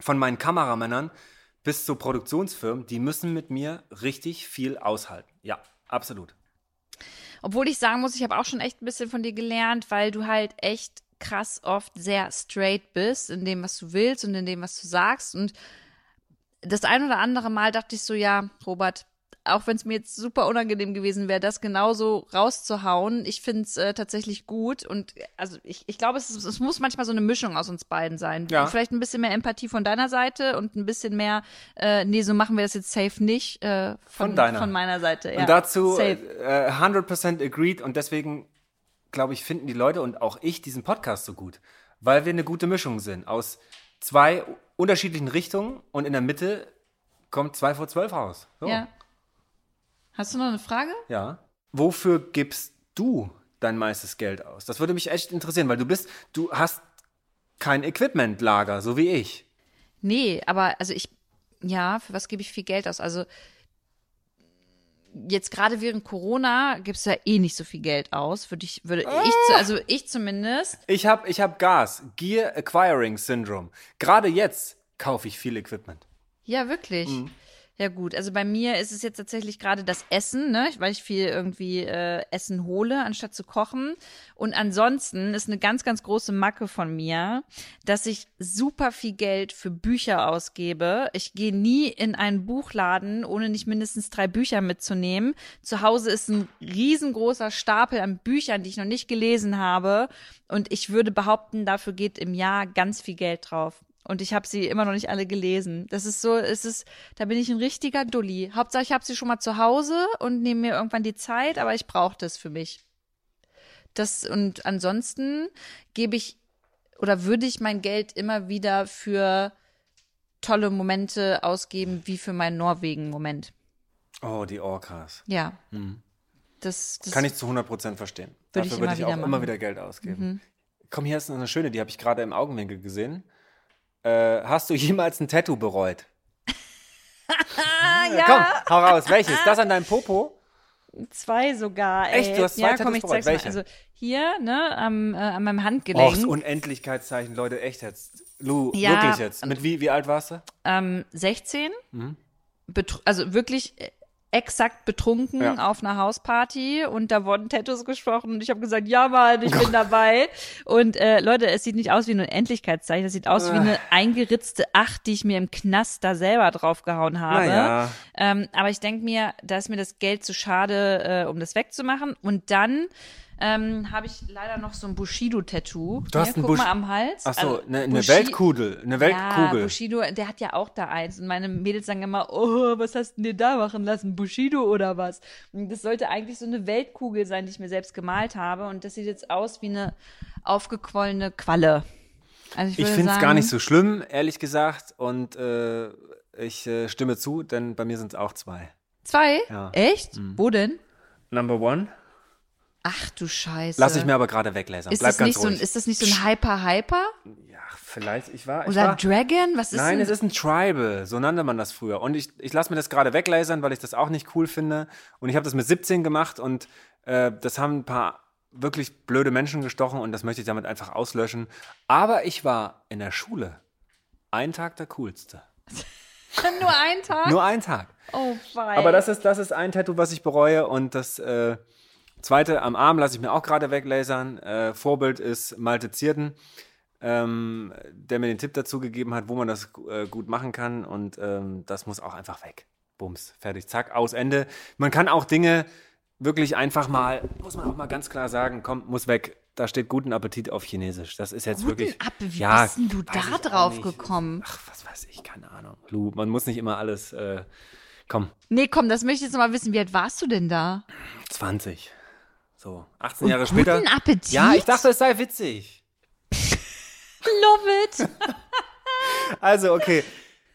[SPEAKER 3] von meinen Kameramännern bis zu Produktionsfirmen, die müssen mit mir richtig viel aushalten. Ja, absolut.
[SPEAKER 4] Obwohl ich sagen muss, ich habe auch schon echt ein bisschen von dir gelernt, weil du halt echt krass oft sehr straight bist in dem, was du willst und in dem, was du sagst. Und das ein oder andere Mal dachte ich so, ja, Robert, auch wenn es mir jetzt super unangenehm gewesen wäre, das genauso rauszuhauen, ich finde es äh, tatsächlich gut. Und äh, also ich, ich glaube, es, es muss manchmal so eine Mischung aus uns beiden sein.
[SPEAKER 3] Ja.
[SPEAKER 4] Vielleicht ein bisschen mehr Empathie von deiner Seite und ein bisschen mehr, äh, nee, so machen wir das jetzt safe nicht. Äh, von,
[SPEAKER 3] Von deiner.
[SPEAKER 4] Von meiner Seite, ja.
[SPEAKER 3] und dazu
[SPEAKER 4] Safe.
[SPEAKER 3] äh, 100% agreed und deswegen, glaube ich, finden die Leute und auch ich diesen Podcast so gut, weil wir eine gute Mischung sind aus zwei unterschiedlichen Richtungen und in der Mitte kommt zwei vor zwölf raus. So.
[SPEAKER 4] Ja. Hast du noch eine Frage?
[SPEAKER 3] Ja. Wofür gibst du dein meistes Geld aus? Das würde mich echt interessieren, weil du bist, du hast kein Equipmentlager, so wie ich.
[SPEAKER 4] Nee, aber also ich, ja, für was gebe ich viel Geld aus? Also jetzt gerade während Corona gibst du ja eh nicht so viel Geld aus, würde ich, würde ich, zu, also ich zumindest.
[SPEAKER 3] Ich habe ich hab Gas, Gear Acquiring Syndrome. Gerade jetzt kaufe ich viel Equipment.
[SPEAKER 4] Ja, wirklich. Ja gut, also bei mir ist es jetzt tatsächlich gerade das Essen, ne, weil ich viel irgendwie äh, Essen hole, anstatt zu kochen. Und ansonsten ist eine ganz, ganz große Macke von mir, dass ich super viel Geld für Bücher ausgebe. Ich gehe nie in einen Buchladen, ohne nicht mindestens drei Bücher mitzunehmen. Zu Hause ist ein riesengroßer Stapel an Büchern, die ich noch nicht gelesen habe. Und ich würde behaupten, dafür geht im Jahr ganz viel Geld drauf. Und ich habe sie immer noch nicht alle gelesen. Das ist so, es ist, da bin ich ein richtiger Dulli. Hauptsache, ich habe sie schon mal zu Hause und nehme mir irgendwann die Zeit, aber ich brauche das für mich. Das, und ansonsten gebe ich oder würde ich mein Geld immer wieder für tolle Momente ausgeben, wie für meinen Norwegen-Moment.
[SPEAKER 3] Oh, die Orcas.
[SPEAKER 4] Ja. Das, das
[SPEAKER 3] Kann ich zu 100% verstehen.
[SPEAKER 4] Würde ich
[SPEAKER 3] Dafür würde
[SPEAKER 4] immer
[SPEAKER 3] ich auch
[SPEAKER 4] wieder
[SPEAKER 3] immer
[SPEAKER 4] machen.
[SPEAKER 3] wieder Geld ausgeben. Komm, hier ist eine schöne, die habe ich gerade im Augenwinkel gesehen. Äh, hast du jemals ein Tattoo bereut? Ja. Komm, hau raus. Welches? Das an deinem Popo?
[SPEAKER 4] Zwei sogar. Ey.
[SPEAKER 3] Echt? Du hast zwei
[SPEAKER 4] ja,
[SPEAKER 3] Tattoos
[SPEAKER 4] komm, ich
[SPEAKER 3] bereut.
[SPEAKER 4] zeig's mal.
[SPEAKER 3] Welche?
[SPEAKER 4] Also hier, ne, am, äh, an meinem
[SPEAKER 3] Och,
[SPEAKER 4] Handgelenk.
[SPEAKER 3] das Unendlichkeitszeichen, Leute, echt jetzt. Lu,
[SPEAKER 4] Ja,
[SPEAKER 3] wirklich jetzt. Mit wie, wie alt warst du?
[SPEAKER 4] ähm, 16.
[SPEAKER 3] Mhm.
[SPEAKER 4] Also wirklich äh, exakt betrunken
[SPEAKER 3] Ja.
[SPEAKER 4] auf einer Hausparty und da wurden Tattoos gesprochen und ich habe gesagt, ja Mann, ich bin dabei. Und äh, Leute, es sieht nicht aus wie ein Unendlichkeitszeichen, es sieht aus wie
[SPEAKER 3] Ah.
[SPEAKER 4] eine eingeritzte Acht, die ich mir im Knast da selber draufgehauen habe.
[SPEAKER 3] Naja.
[SPEAKER 4] Ähm, aber ich denke mir, da ist mir das Geld zu schade, äh, um das wegzumachen. Und dann ähm, habe ich leider noch so ein Bushido-Tattoo.
[SPEAKER 3] Du hast
[SPEAKER 4] Hier,
[SPEAKER 3] ein
[SPEAKER 4] guck mal am Hals.
[SPEAKER 3] Ach so,
[SPEAKER 4] Also,
[SPEAKER 3] eine, eine
[SPEAKER 4] Bushi-
[SPEAKER 3] Weltkugel. Eine
[SPEAKER 4] Ja,
[SPEAKER 3] Weltkugel.
[SPEAKER 4] Bushido, der hat ja auch da eins. Und meine Mädels sagen immer, oh, was hast du denn dir da machen lassen? Bushido oder was? Und das sollte eigentlich so eine Weltkugel sein, die ich mir selbst gemalt habe. Und das sieht jetzt aus wie eine aufgequollene Qualle. Also ich
[SPEAKER 3] Ich finde es gar nicht so schlimm, ehrlich gesagt. Und äh, ich äh, stimme zu, denn bei mir sind es auch zwei.
[SPEAKER 4] Zwei?
[SPEAKER 3] Ja. Mhm.
[SPEAKER 4] Echt? Wo denn?
[SPEAKER 3] Number one?
[SPEAKER 4] Ach du Scheiße.
[SPEAKER 3] Lass ich mir aber gerade weglasern.
[SPEAKER 4] ist
[SPEAKER 3] Bleib
[SPEAKER 4] das
[SPEAKER 3] ganz
[SPEAKER 4] nicht so ein,
[SPEAKER 3] ruhig.
[SPEAKER 4] ist das nicht so ein Hyper-Hyper?
[SPEAKER 3] ja, vielleicht. Ich war. Ich
[SPEAKER 4] Oder
[SPEAKER 3] war
[SPEAKER 4] Dragon? Was ist
[SPEAKER 3] Nein,
[SPEAKER 4] denn?
[SPEAKER 3] es ist ein Tribal, so nannte man das früher. Und ich, ich lasse mir das gerade weglasern, weil ich das auch nicht cool finde. Und ich habe das mit 17 gemacht und äh, das haben ein paar wirklich blöde Menschen gestochen und das möchte ich damit einfach auslöschen. Aber ich war in der Schule ein Tag der coolste.
[SPEAKER 4] Nur ein Tag?
[SPEAKER 3] Nur ein Tag.
[SPEAKER 4] oh, wei.
[SPEAKER 3] Aber das ist, das ist ein Tattoo, was ich bereue. Und das äh, zweite am Arm lasse ich mir auch gerade weglasern. Äh, Vorbild ist Malte Zierden, ähm, der mir den Tipp dazu gegeben hat, wo man das äh, gut machen kann. Und ähm, das muss auch einfach weg. Bums, fertig, zack, aus, Ende. Man kann auch Dinge wirklich einfach mal, muss man auch mal ganz klar sagen, komm, muss weg. Da steht guten Appetit auf Chinesisch. Das ist jetzt
[SPEAKER 4] Guten
[SPEAKER 3] wirklich.
[SPEAKER 4] Appetit, wie
[SPEAKER 3] ja,
[SPEAKER 4] bist denn du da drauf gekommen?
[SPEAKER 3] Ach, was weiß ich, keine Ahnung. Lu, man muss nicht immer alles. Äh, komm,
[SPEAKER 4] Nee, komm, das möchte ich jetzt mal wissen. Wie alt warst du denn da?
[SPEAKER 3] 20. So, 18 Jahre später.
[SPEAKER 4] Guten Appetit?
[SPEAKER 3] Ja, ich dachte, es sei witzig.
[SPEAKER 4] Love it.
[SPEAKER 3] Also, okay.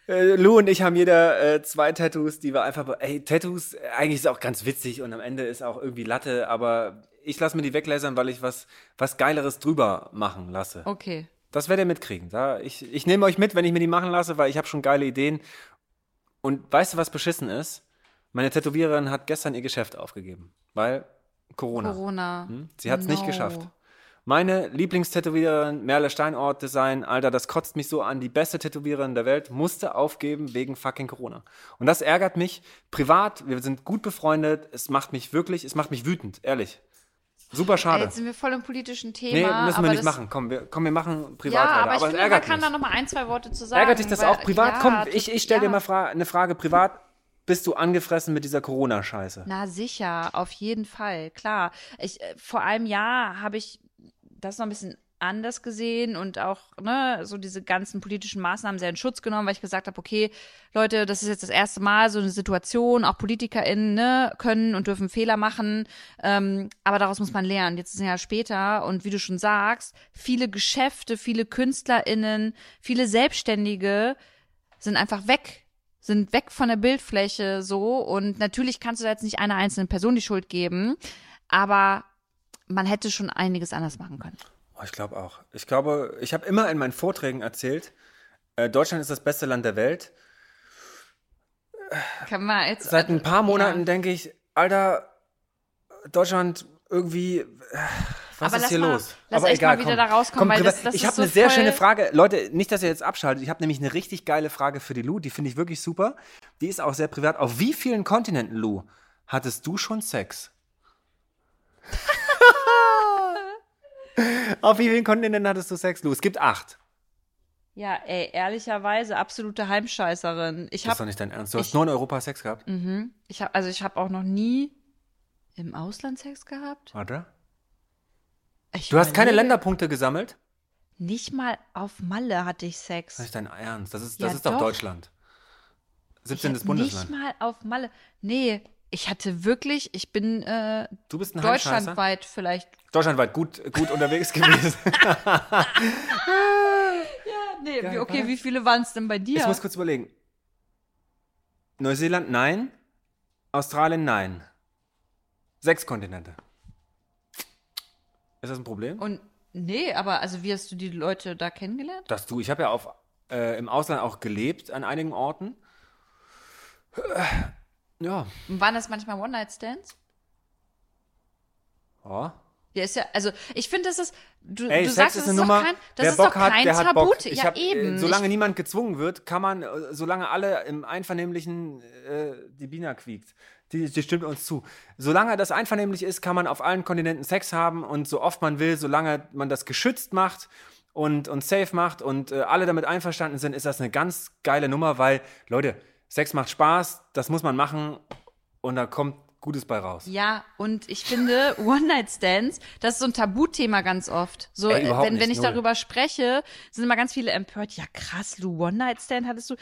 [SPEAKER 3] Äh, Lou und ich haben jeder äh, zwei Tattoos, die wir einfach, ey, Tattoos, äh, eigentlich ist auch ganz witzig und am Ende ist auch irgendwie Latte, aber ich lasse mir die weglasern, weil ich was, was Geileres drüber machen lasse.
[SPEAKER 4] Okay.
[SPEAKER 3] Das werdet ihr mitkriegen. Da, ich, ich nehme euch mit, wenn ich mir die machen lasse, weil ich habe schon geile Ideen. Und weißt du, was beschissen ist? Meine Tätowiererin hat gestern ihr Geschäft aufgegeben, weil Corona.
[SPEAKER 4] Corona.
[SPEAKER 3] Hm? Sie hat es nicht
[SPEAKER 4] No.
[SPEAKER 3] geschafft. Meine Lieblingstätowiererin, Merle Steinort Design, Alter, das kotzt mich so an. Die beste Tätowiererin der Welt musste aufgeben wegen fucking Corona. Und das ärgert mich privat. Wir sind gut befreundet. Es macht mich wirklich, es macht mich wütend, ehrlich. Super schade.
[SPEAKER 4] Jetzt sind wir voll im politischen Thema.
[SPEAKER 3] Nee, müssen
[SPEAKER 4] aber
[SPEAKER 3] wir nicht machen. Komm, wir, komm, wir machen privat
[SPEAKER 4] Ja,
[SPEAKER 3] weiter.
[SPEAKER 4] aber ich
[SPEAKER 3] es
[SPEAKER 4] finde, man kann
[SPEAKER 3] mich.
[SPEAKER 4] da noch mal ein, zwei Worte zu sagen.
[SPEAKER 3] Ärgert dich das
[SPEAKER 4] weil-
[SPEAKER 3] auch privat?
[SPEAKER 4] Ja,
[SPEAKER 3] komm, ich, ich stell dir
[SPEAKER 4] ja.
[SPEAKER 3] mal fra eine Frage privat. Bist du angefressen mit dieser Corona-Scheiße?
[SPEAKER 4] Na sicher, auf jeden Fall, klar. Ich, äh, vor einem Jahr habe ich das noch ein bisschen anders gesehen und auch ne, so diese ganzen politischen Maßnahmen sehr in Schutz genommen, weil ich gesagt habe, okay, Leute, das ist jetzt das erste Mal so eine Situation, auch PolitikerInnen ne, können und dürfen Fehler machen, ähm, aber daraus muss man lernen. Jetzt ist ein Jahr später und wie du schon sagst, viele Geschäfte, viele KünstlerInnen, viele Selbstständige sind einfach weg sind weg von der Bildfläche so und natürlich kannst du da jetzt nicht einer einzelnen Person die Schuld geben, aber man hätte schon einiges anders machen können.
[SPEAKER 3] Oh, ich glaube auch. Ich glaube, ich habe immer in meinen Vorträgen erzählt, äh, Deutschland ist das beste Land der Welt.
[SPEAKER 4] Kann man jetzt
[SPEAKER 3] Seit ein paar Monaten
[SPEAKER 4] Ja.
[SPEAKER 3] denke ich, Alter, Deutschland irgendwie, äh, was
[SPEAKER 4] Aber
[SPEAKER 3] ist hier
[SPEAKER 4] mal-
[SPEAKER 3] los?
[SPEAKER 4] lass echt mal wieder da rauskommen, weil
[SPEAKER 3] privat-
[SPEAKER 4] das- das
[SPEAKER 3] ich habe
[SPEAKER 4] so
[SPEAKER 3] eine sehr schöne Frage. Leute, nicht, dass ihr jetzt abschaltet. Ich habe nämlich eine richtig geile Frage für die Lou. Die finde ich wirklich super. Die ist auch sehr privat. Auf wie vielen Kontinenten, Lou, hattest du schon Sex? Auf wie vielen Kontinenten hattest du Sex, Lou? Es gibt acht.
[SPEAKER 4] Ja, ey, ehrlicherweise absolute Heimscheißerin. Ich
[SPEAKER 3] Das ist doch nicht dein Ernst. Du hast
[SPEAKER 4] ich-
[SPEAKER 3] nur in Europa Sex gehabt?
[SPEAKER 4] ich habe also ich habe auch noch nie im Ausland Sex gehabt.
[SPEAKER 3] Warte.
[SPEAKER 4] Ich
[SPEAKER 3] Du hast keine Länderpunkte gesammelt?
[SPEAKER 4] Nicht mal auf Malle hatte ich Sex.
[SPEAKER 3] Das ist dein Ernst. Das ist,
[SPEAKER 4] Ja,
[SPEAKER 3] das ist doch,
[SPEAKER 4] doch.
[SPEAKER 3] Deutschland.
[SPEAKER 4] Ich
[SPEAKER 3] 17.
[SPEAKER 4] hab
[SPEAKER 3] Bundesland.
[SPEAKER 4] Nicht mal auf Malle. Nee, ich hatte wirklich, ich bin äh,
[SPEAKER 3] Du bist ein
[SPEAKER 4] deutschlandweit vielleicht.
[SPEAKER 3] Deutschlandweit gut, gut unterwegs gewesen.
[SPEAKER 4] Nee,
[SPEAKER 3] Geil,
[SPEAKER 4] okay,
[SPEAKER 3] oder?
[SPEAKER 4] wie viele waren es denn bei dir?
[SPEAKER 3] Ich muss kurz überlegen. Neuseeland, nein. Australien, nein. Sechs Kontinente. Ist das ein Problem?
[SPEAKER 4] Und nee, aber also wie hast du die Leute da kennengelernt?
[SPEAKER 3] Dass du, ich habe ja auf, äh, im Ausland auch gelebt an einigen Orten. Ja.
[SPEAKER 4] Und waren das manchmal One-Night-Stands?
[SPEAKER 3] ja.
[SPEAKER 4] Ja, ist ja, also ich finde, das ist, du,
[SPEAKER 3] Ey,
[SPEAKER 4] du
[SPEAKER 3] Sex
[SPEAKER 4] sagst,
[SPEAKER 3] ist
[SPEAKER 4] das ist
[SPEAKER 3] Nummer.
[SPEAKER 4] doch kein, das ist
[SPEAKER 3] Bock
[SPEAKER 4] doch kein
[SPEAKER 3] der hat.
[SPEAKER 4] Tabut. Ja,
[SPEAKER 3] hab,
[SPEAKER 4] eben.
[SPEAKER 3] Äh, solange
[SPEAKER 4] ich,
[SPEAKER 3] niemand gezwungen wird, kann man, äh, solange alle im Einvernehmlichen, äh, die Bina quiekt. Die, die stimmt uns zu. Solange das einvernehmlich ist, kann man auf allen Kontinenten Sex haben und so oft man will, solange man das geschützt macht und, und safe macht und äh, alle damit einverstanden sind, ist das eine ganz geile Nummer, weil, Leute, Sex macht Spaß, das muss man machen und da kommt Gutes bei raus.
[SPEAKER 4] ja, und ich finde, One-Night-Stands, das ist so ein Tabuthema ganz oft. So,
[SPEAKER 3] Ey,
[SPEAKER 4] wenn, wenn
[SPEAKER 3] nicht,
[SPEAKER 4] ich
[SPEAKER 3] null.
[SPEAKER 4] darüber spreche, sind immer ganz viele empört. Ja, krass, Lu, One-Night-Stand hattest du.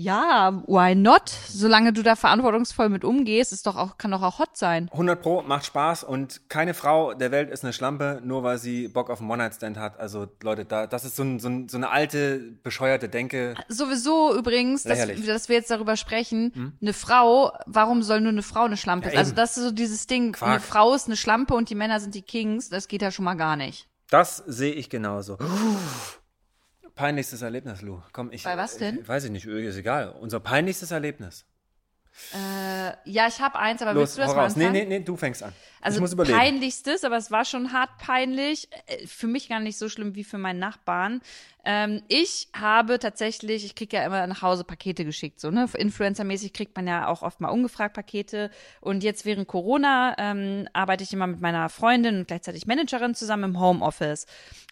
[SPEAKER 4] Ja, why not? Solange du da verantwortungsvoll mit umgehst, ist doch auch, kann doch auch hot sein.
[SPEAKER 3] 100 Pro, macht Spaß und keine Frau der Welt ist eine Schlampe, nur weil sie Bock auf einen One-Night-Stand hat. Also Leute, da, das ist so, ein, so, ein, so eine alte, bescheuerte Denke.
[SPEAKER 4] Sowieso übrigens, dass, dass wir jetzt darüber sprechen, eine Frau, warum soll nur eine Frau eine Schlampe
[SPEAKER 3] Ja,
[SPEAKER 4] sein? Also das ist so dieses Ding,
[SPEAKER 3] Quark.
[SPEAKER 4] eine Frau ist eine Schlampe und die Männer sind die Kings, das geht ja schon mal gar nicht.
[SPEAKER 3] Das sehe ich genauso. Peinlichstes Erlebnis, Lou. Komm, ich.
[SPEAKER 4] Bei was denn?
[SPEAKER 3] Ich weiß ich nicht, ist egal. Unser peinlichstes Erlebnis.
[SPEAKER 4] Äh, ja, ich habe eins, aber
[SPEAKER 3] Los,
[SPEAKER 4] willst du das mal
[SPEAKER 3] raus. Nee,
[SPEAKER 4] anfangen?
[SPEAKER 3] nee, nee, du fängst an.
[SPEAKER 4] Also
[SPEAKER 3] ich muss überlegen.
[SPEAKER 4] peinlichstes, aber es war schon hart peinlich. Äh, Für mich gar nicht so schlimm wie für meinen Nachbarn. Ähm, ich habe tatsächlich, ich krieg ja immer nach Hause Pakete geschickt, so ne. Influencer-mäßig kriegt man ja auch oft mal ungefragt Pakete. Und jetzt während Corona ähm, arbeite ich immer mit meiner Freundin und gleichzeitig Managerin zusammen im Homeoffice.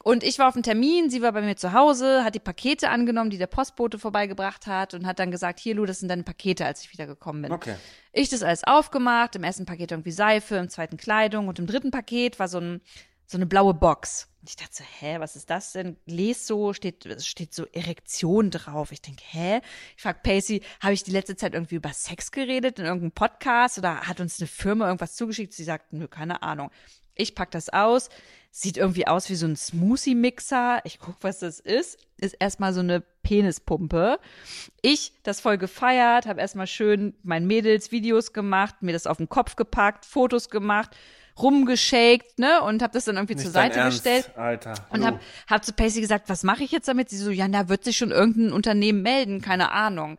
[SPEAKER 4] Und ich war auf einem Termin, sie war bei mir zu Hause, hat die Pakete angenommen, die der Postbote vorbeigebracht hat und hat dann gesagt, hier Lu, das sind deine Pakete, als ich wiedergekommen bin.
[SPEAKER 3] Okay.
[SPEAKER 4] Ich das alles aufgemacht, im ersten Paket irgendwie Seife, im zweiten Kleidung und im dritten Paket war so, ein, so eine blaue Box. Und ich dachte so, hä, was ist das denn? Les so, steht, steht so Erektion drauf. Ich denke, hä? Ich frag Pacey, habe ich die letzte Zeit irgendwie über Sex geredet in irgendeinem Podcast oder hat uns eine Firma irgendwas zugeschickt? Sie sagt, nö, keine Ahnung. Ich pack das aus, sieht irgendwie aus wie so ein Smoothie-Mixer. Ich guck, was das ist. Ist erstmal so eine Penispumpe. Ich das voll gefeiert, habe erstmal schön meinen Mädels Videos gemacht, mir das auf den Kopf gepackt, Fotos gemacht, rumgeschakt, ne, und habe das dann irgendwie
[SPEAKER 3] Nicht
[SPEAKER 4] zur Seite
[SPEAKER 3] Ernst,
[SPEAKER 4] gestellt.
[SPEAKER 3] Alter.
[SPEAKER 4] Und
[SPEAKER 3] Lou.
[SPEAKER 4] hab, zu Pacey gesagt, was mache ich jetzt damit? Sie so, ja, da wird sich schon irgendein Unternehmen melden, keine Ahnung.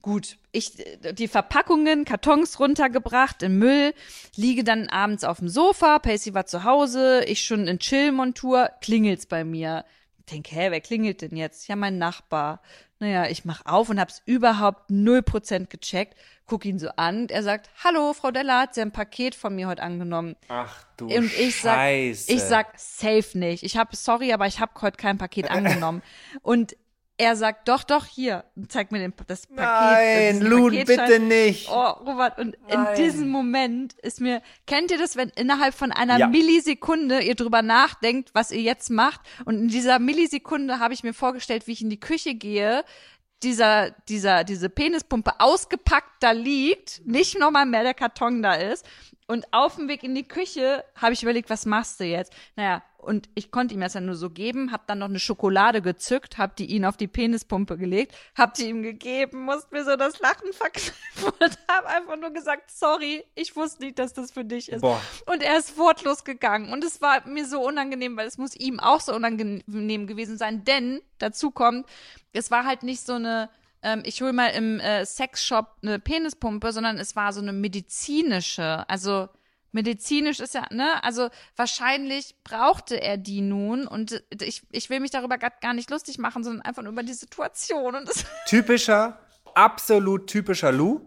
[SPEAKER 4] Gut, ich die Verpackungen, Kartons runtergebracht in Müll, liege dann abends auf dem Sofa, Pacey war zu Hause, ich schon in Chill-Montur, klingelt's bei mir. Denk, hä, wer klingelt denn jetzt? Ja, mein Nachbar. Naja, ich mach auf und hab's überhaupt 0% gecheckt, guck ihn so an und er sagt, hallo, Frau Della, hat sie ein Paket von mir heute angenommen.
[SPEAKER 3] Ach du
[SPEAKER 4] Und ich sag,
[SPEAKER 3] Scheiße.
[SPEAKER 4] ich sag safe nicht. Ich habe sorry, aber ich habe heute kein Paket angenommen. Und er sagt, doch, doch, hier, und zeigt mir den, das Paket.
[SPEAKER 3] Nein,
[SPEAKER 4] Paketschein.
[SPEAKER 3] bitte nicht.
[SPEAKER 4] Oh, Robert, und
[SPEAKER 3] Nein.
[SPEAKER 4] in diesem Moment ist mir, kennt ihr das, wenn innerhalb von einer
[SPEAKER 3] Ja.
[SPEAKER 4] Millisekunde ihr drüber nachdenkt, was ihr jetzt macht? Und in dieser Millisekunde habe ich mir vorgestellt, wie ich in die Küche gehe, dieser, dieser, diese Penispumpe ausgepackt da liegt, nicht nochmal mehr der Karton da ist. Und auf dem Weg in die Küche habe ich überlegt, was machst du jetzt? Naja, und ich konnte ihm das ja nur so geben, hab dann noch eine Schokolade gezückt, hab die ihn auf die Penispumpe gelegt, hab die ihm gegeben, musste mir so das Lachen verkneifen und hab einfach nur gesagt, sorry, ich wusste nicht, dass das für dich ist.
[SPEAKER 3] Boah.
[SPEAKER 4] Und er ist wortlos gegangen. Und es war mir so unangenehm, weil es muss ihm auch so unangenehm gewesen sein. Denn dazu kommt, es war halt nicht so eine, ähm, ich hole mal im äh, Sexshop eine Penispumpe, sondern es war so eine medizinische. Also medizinisch ist ja, ne? Also wahrscheinlich brauchte er die nun. Und ich, ich will mich darüber gar nicht lustig machen, sondern einfach nur über die Situation. Und das
[SPEAKER 3] Typischer, absolut typischer Lou.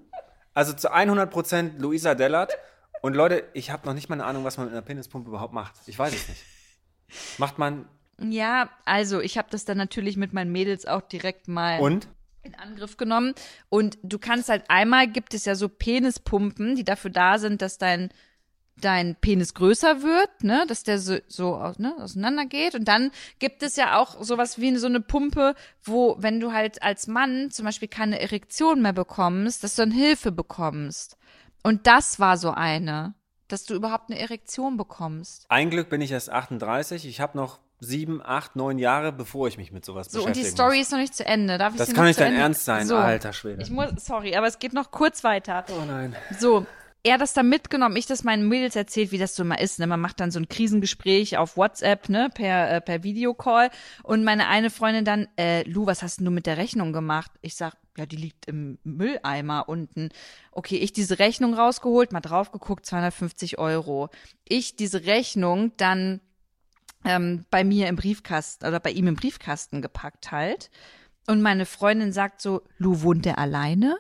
[SPEAKER 3] Also zu 100% Luisa Dellert. Und Leute, ich habe noch nicht mal eine Ahnung, was man mit einer Penispumpe überhaupt macht. Ich weiß es nicht. Macht man
[SPEAKER 4] Ja, also ich habe das dann natürlich mit meinen Mädels auch direkt mal
[SPEAKER 3] und?
[SPEAKER 4] in Angriff genommen. Und du kannst halt einmal gibt es ja so Penispumpen, die dafür da sind, dass dein dein Penis größer wird, ne, dass der so, so ne, auseinander geht. Und dann gibt es ja auch sowas wie so eine Pumpe, wo, wenn du halt als Mann zum Beispiel keine Erektion mehr bekommst, dass du dann Hilfe bekommst. Und das war so eine, dass du überhaupt eine Erektion bekommst.
[SPEAKER 3] Ein Glück bin ich erst 38. Ich habe noch sieben, acht, neun Jahre, bevor ich mich mit sowas
[SPEAKER 4] So, und die Story ist noch nicht zu Ende. Darf ich
[SPEAKER 3] Das kann nicht dein
[SPEAKER 4] Ende?
[SPEAKER 3] Ernst sein,
[SPEAKER 4] so,
[SPEAKER 3] alter Schwede.
[SPEAKER 4] Ich muss, sorry, aber es geht noch kurz weiter.
[SPEAKER 3] Oh nein.
[SPEAKER 4] So, er das dann mitgenommen, ich das meinen Mädels erzählt, wie das so immer ist. Ne? Man macht dann so ein Krisengespräch auf WhatsApp, ne, per, äh, per Videocall. Und meine eine Freundin dann, äh, Lu, was hast denn du mit der Rechnung gemacht? Ich sag, ja, die liegt im Mülleimer unten. Okay, ich diese Rechnung rausgeholt, mal drauf geguckt, 250 Euro. Ich diese Rechnung dann ähm, bei mir im Briefkasten oder bei ihm im Briefkasten gepackt halt. Und meine Freundin sagt so, Lu, wohnt der alleine?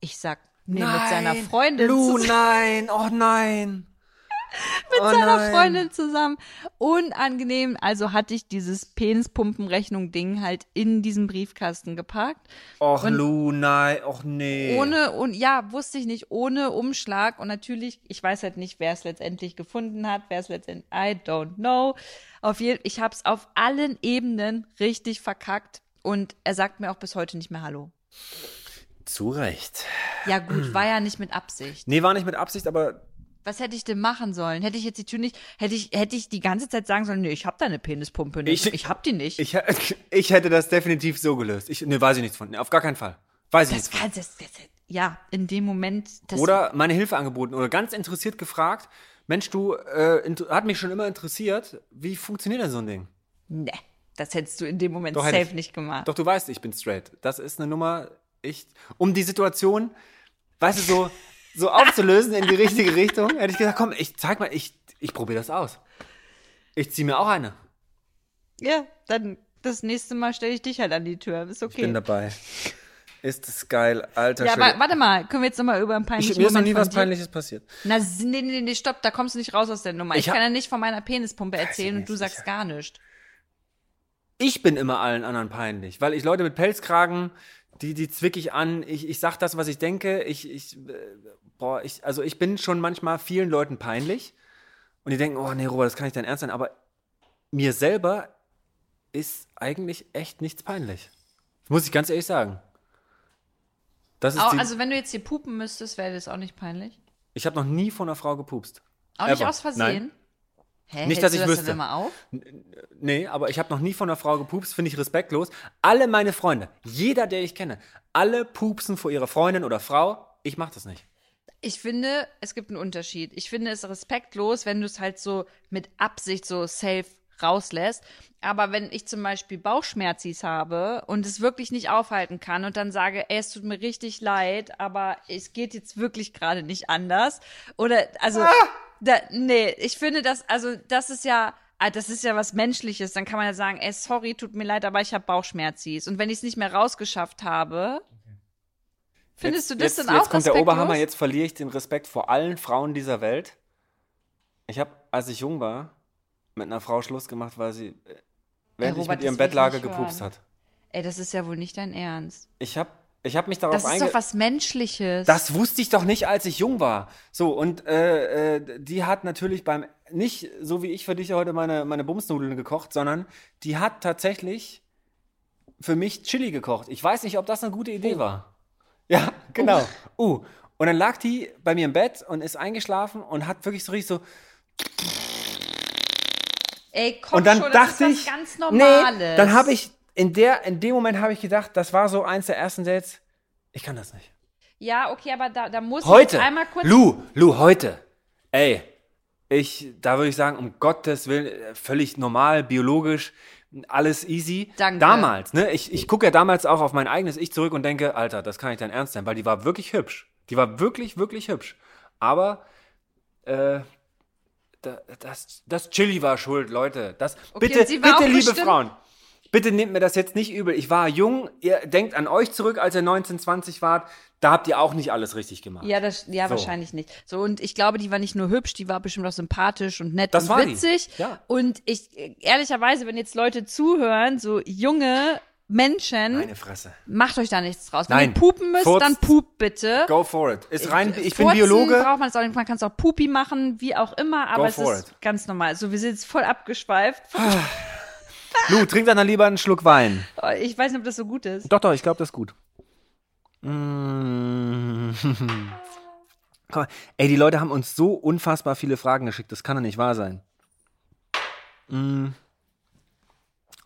[SPEAKER 4] Ich sag, nee, mit seiner Freundin
[SPEAKER 3] Lu,
[SPEAKER 4] zusammen.
[SPEAKER 3] nein, oh nein.
[SPEAKER 4] mit
[SPEAKER 3] oh
[SPEAKER 4] seiner
[SPEAKER 3] nein.
[SPEAKER 4] Freundin zusammen. Unangenehm. Also hatte ich dieses Penispumpenrechnung-Ding halt in diesen Briefkasten gepackt.
[SPEAKER 3] Och,
[SPEAKER 4] Und-
[SPEAKER 3] Lu, nein, och nee.
[SPEAKER 4] Ohne, und ja, wusste ich nicht, ohne Umschlag. Und natürlich, ich weiß halt nicht, wer es letztendlich gefunden hat, wer es letztendlich, I don't know. Auf jeden ich habe es auf allen Ebenen richtig verkackt. Und er sagt mir auch bis heute nicht mehr Hallo.
[SPEAKER 3] Zu Recht.
[SPEAKER 4] Ja gut, war ja nicht mit Absicht.
[SPEAKER 3] Nee, war nicht mit Absicht, aber
[SPEAKER 4] Was hätte ich denn machen sollen? Hätte ich jetzt die Tür nicht, hätte ich, hätte ich die ganze Zeit sagen sollen, nee, ich hab deine Penispumpe nicht.
[SPEAKER 3] Ich-
[SPEAKER 4] Ich, hab die nicht.
[SPEAKER 3] ich, ich hätte das definitiv so gelöst. Ich, nee, weiß ich nichts von. Nee, auf gar keinen Fall. Weiß ich
[SPEAKER 4] das
[SPEAKER 3] nichts
[SPEAKER 4] kann, das, das, ja, in dem Moment,
[SPEAKER 3] Oder meine Hilfe angeboten oder ganz interessiert gefragt, Mensch, du, äh, hat mich schon immer interessiert, wie funktioniert denn so ein Ding?
[SPEAKER 4] ne, das hättest du in dem Moment
[SPEAKER 3] Doch,
[SPEAKER 4] safe
[SPEAKER 3] ich.
[SPEAKER 4] nicht gemacht.
[SPEAKER 3] Doch, du weißt, ich bin straight. Das ist eine Nummer, ich, um die Situation, weißt du, so, so aufzulösen in die richtige Richtung, hätte ich gesagt, komm, ich zeig mal, ich, ich probiere das aus. Ich zieh mir auch eine.
[SPEAKER 4] Ja, dann das nächste Mal stelle ich dich halt an die Tür. Ist
[SPEAKER 3] Ich bin
[SPEAKER 4] okay.
[SPEAKER 3] dabei. Ist das geil, alter
[SPEAKER 4] Ja,
[SPEAKER 3] Schwede.
[SPEAKER 4] aber warte mal, können wir jetzt nochmal über einen peinlichen
[SPEAKER 3] ich, mir ist noch nie was Peinliches passiert.
[SPEAKER 4] Na, nee, nee, nee, stopp, da kommst du nicht raus aus der Nummer. Ich,
[SPEAKER 3] Ich
[SPEAKER 4] kann ja nicht von meiner Penispumpe erzählen und du sagst
[SPEAKER 3] ich-
[SPEAKER 4] gar nichts.
[SPEAKER 3] Ich bin immer allen anderen peinlich, weil ich Leute mit Pelzkragen, die, die zwick ich an, ich, ich sag das, was ich denke, ich, ich, äh, boah, ich, also ich bin schon manchmal vielen Leuten peinlich und die denken, oh nee, Robert, das kann nicht dein Ernst sein, aber mir selber ist eigentlich echt nichts peinlich. Das muss ich ganz ehrlich sagen. Das ist
[SPEAKER 4] Au,
[SPEAKER 3] die,
[SPEAKER 4] also wenn du jetzt hier pupen müsstest, wäre das auch nicht peinlich?
[SPEAKER 3] ich habe noch nie von einer Frau gepupst.
[SPEAKER 4] Auch nicht
[SPEAKER 3] Ever.
[SPEAKER 4] aus Versehen? Hä,
[SPEAKER 3] Nicht, dass ich wüsste.
[SPEAKER 4] dann immer auf?
[SPEAKER 3] Nee, aber ich habe noch nie von einer Frau gepupst, finde ich respektlos. Alle meine Freunde, jeder, der ich kenne, alle pupsen vor ihrer Freundin oder Frau. Ich mache das nicht.
[SPEAKER 4] Ich finde, es gibt einen Unterschied. Ich finde es respektlos, wenn du es halt so mit Absicht so safe rauslässt. Aber wenn ich zum Beispiel Bauchschmerzis habe und es wirklich nicht aufhalten kann und dann sage, ey, es tut mir richtig leid, aber es geht jetzt wirklich gerade nicht anders. Oder, also, da, nee, ich finde das, also, das ist ja, ah, das ist ja was Menschliches. Dann kann man ja sagen, ey, sorry, tut mir leid, aber ich habe Bauchschmerzis. Und wenn ich es nicht mehr rausgeschafft habe, findest du das
[SPEAKER 3] jetzt,
[SPEAKER 4] dann
[SPEAKER 3] jetzt
[SPEAKER 4] auch
[SPEAKER 3] kommt der? Oberhammer, jetzt verliere ich den Respekt vor allen Frauen dieser Welt. Ich habe, als ich jung war, mit einer Frau Schluss gemacht, weil sie, äh, während ich
[SPEAKER 4] Robert,
[SPEAKER 3] mit ihrem Bettlager gepupst hat.
[SPEAKER 4] Ey, das ist ja wohl nicht dein Ernst.
[SPEAKER 3] Ich habe ich hab mich darauf
[SPEAKER 4] Das ist doch was Menschliches.
[SPEAKER 3] Das wusste ich doch nicht, als ich jung war. So, und äh, äh, die hat natürlich beim, nicht so wie ich für dich heute meine, meine Bumsnudeln gekocht, sondern die hat tatsächlich für mich Chili gekocht. Ich weiß nicht, ob das eine gute Idee war. Ja, genau. Uh. Und dann lag die bei mir im Bett und ist eingeschlafen und hat wirklich so richtig so.
[SPEAKER 4] Ey, komm
[SPEAKER 3] Und dann
[SPEAKER 4] schon, das
[SPEAKER 3] dachte
[SPEAKER 4] ist was
[SPEAKER 3] ich,
[SPEAKER 4] ganz Normales.
[SPEAKER 3] nee, dann habe ich in der, in dem Moment habe ich gedacht, das war so eins der ersten Dates. Ich kann das nicht.
[SPEAKER 4] Ja, okay, aber da, da muss
[SPEAKER 3] Heute.
[SPEAKER 4] ich einmal kurz.
[SPEAKER 3] Lu, Lu, heute. Ey, ich, da würde ich sagen, um Gottes Willen, äh, völlig normal, biologisch, alles easy.
[SPEAKER 4] Danke.
[SPEAKER 3] Damals, ne? Ich, ich gucke ja damals auch auf mein eigenes Ich zurück und denke, Alter, das kann nicht dein Ernst sein, weil die war wirklich hübsch. Die war wirklich, wirklich hübsch. Aber, äh, da, das, das Chili war schuld, Leute. Das,
[SPEAKER 4] Okay,
[SPEAKER 3] bitte, bitte, liebe
[SPEAKER 4] bestimmt-
[SPEAKER 3] Frauen. Bitte nehmt mir das jetzt nicht übel. Ich war jung. Ihr denkt an euch zurück, als ihr 19, 20 wart. Da habt ihr auch nicht alles richtig gemacht.
[SPEAKER 4] Ja, das, ja,
[SPEAKER 3] So.
[SPEAKER 4] wahrscheinlich nicht. So, und ich glaube, die war nicht nur hübsch, die war bestimmt auch sympathisch und nett
[SPEAKER 3] Das
[SPEAKER 4] und
[SPEAKER 3] war die.
[SPEAKER 4] witzig.
[SPEAKER 3] Ja.
[SPEAKER 4] Und ich, ehrlicherweise, wenn jetzt Leute zuhören, so junge Menschen,
[SPEAKER 3] Meine Fresse.
[SPEAKER 4] macht euch da nichts draus. Wenn
[SPEAKER 3] Nein.
[SPEAKER 4] ihr pupen müsst,
[SPEAKER 3] Furzt.
[SPEAKER 4] dann pupt bitte.
[SPEAKER 3] Go for it. Ist rein, ich bin
[SPEAKER 4] Furzen
[SPEAKER 3] Biologe.
[SPEAKER 4] braucht man es auch nicht. Man kann es auch Pupi machen, wie auch immer, aber
[SPEAKER 3] Go
[SPEAKER 4] es
[SPEAKER 3] for
[SPEAKER 4] ist
[SPEAKER 3] it.
[SPEAKER 4] ganz normal. So, wir sind jetzt voll abgeschweift.
[SPEAKER 3] Lu, trink dann lieber einen Schluck Wein.
[SPEAKER 4] Oh, Ich weiß nicht, ob das so gut ist.
[SPEAKER 3] Doch, doch, ich glaube, das ist gut. Mm. Ey, die Leute haben uns so unfassbar viele Fragen geschickt. Das kann doch nicht wahr sein. Mm.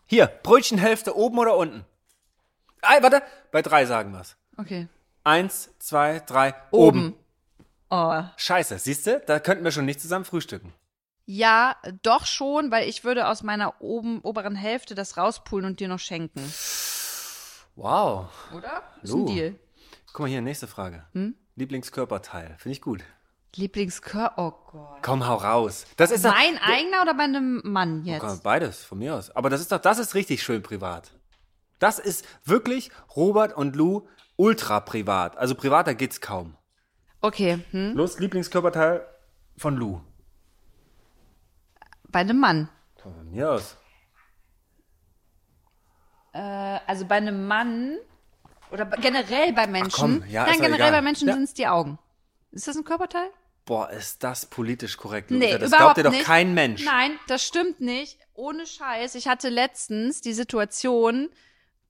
[SPEAKER 3] Hier, Brötchenhälfte oben oder unten? Ah, warte, bei drei sagen wir's.
[SPEAKER 4] Okay.
[SPEAKER 3] Eins, zwei, drei,
[SPEAKER 4] Oben.
[SPEAKER 3] oben.
[SPEAKER 4] Oh.
[SPEAKER 3] Scheiße, siehst du? Da könnten wir schon nicht zusammen frühstücken.
[SPEAKER 4] Ja, doch schon, weil ich würde aus meiner oben, oberen Hälfte das rauspulen und dir noch schenken.
[SPEAKER 3] Wow.
[SPEAKER 4] Oder? Ist
[SPEAKER 3] Lu.
[SPEAKER 4] ein Deal.
[SPEAKER 3] Guck mal hier, nächste Frage. Lieblingskörperteil. Finde ich gut.
[SPEAKER 4] Lieblingskör. Oh Gott.
[SPEAKER 3] Komm, hau raus. Das ist doch,
[SPEAKER 4] Mein eigener oder bei einem Mann jetzt?
[SPEAKER 3] Komm, beides, von mir aus. Aber das ist doch, das ist richtig schön privat. Das ist wirklich Robert und Lou ultra privat. Also privater geht's kaum.
[SPEAKER 4] Okay, hm?
[SPEAKER 3] Los, Lieblingskörperteil von Lou.
[SPEAKER 4] Bei einem Mann.
[SPEAKER 3] Von mir aus.
[SPEAKER 4] Äh, also bei einem Mann oder generell bei Menschen.
[SPEAKER 3] komm, ja,
[SPEAKER 4] Nein,
[SPEAKER 3] ist doch
[SPEAKER 4] generell
[SPEAKER 3] egal.
[SPEAKER 4] bei Menschen
[SPEAKER 3] Ja.
[SPEAKER 4] sind es die Augen. Ist das ein Körperteil?
[SPEAKER 3] Boah, ist das politisch korrekt, Luisa. Das
[SPEAKER 4] überhaupt
[SPEAKER 3] glaubt dir doch
[SPEAKER 4] nicht.
[SPEAKER 3] kein Mensch.
[SPEAKER 4] Nein, das stimmt nicht. Ohne Scheiß. Ich hatte letztens die Situation,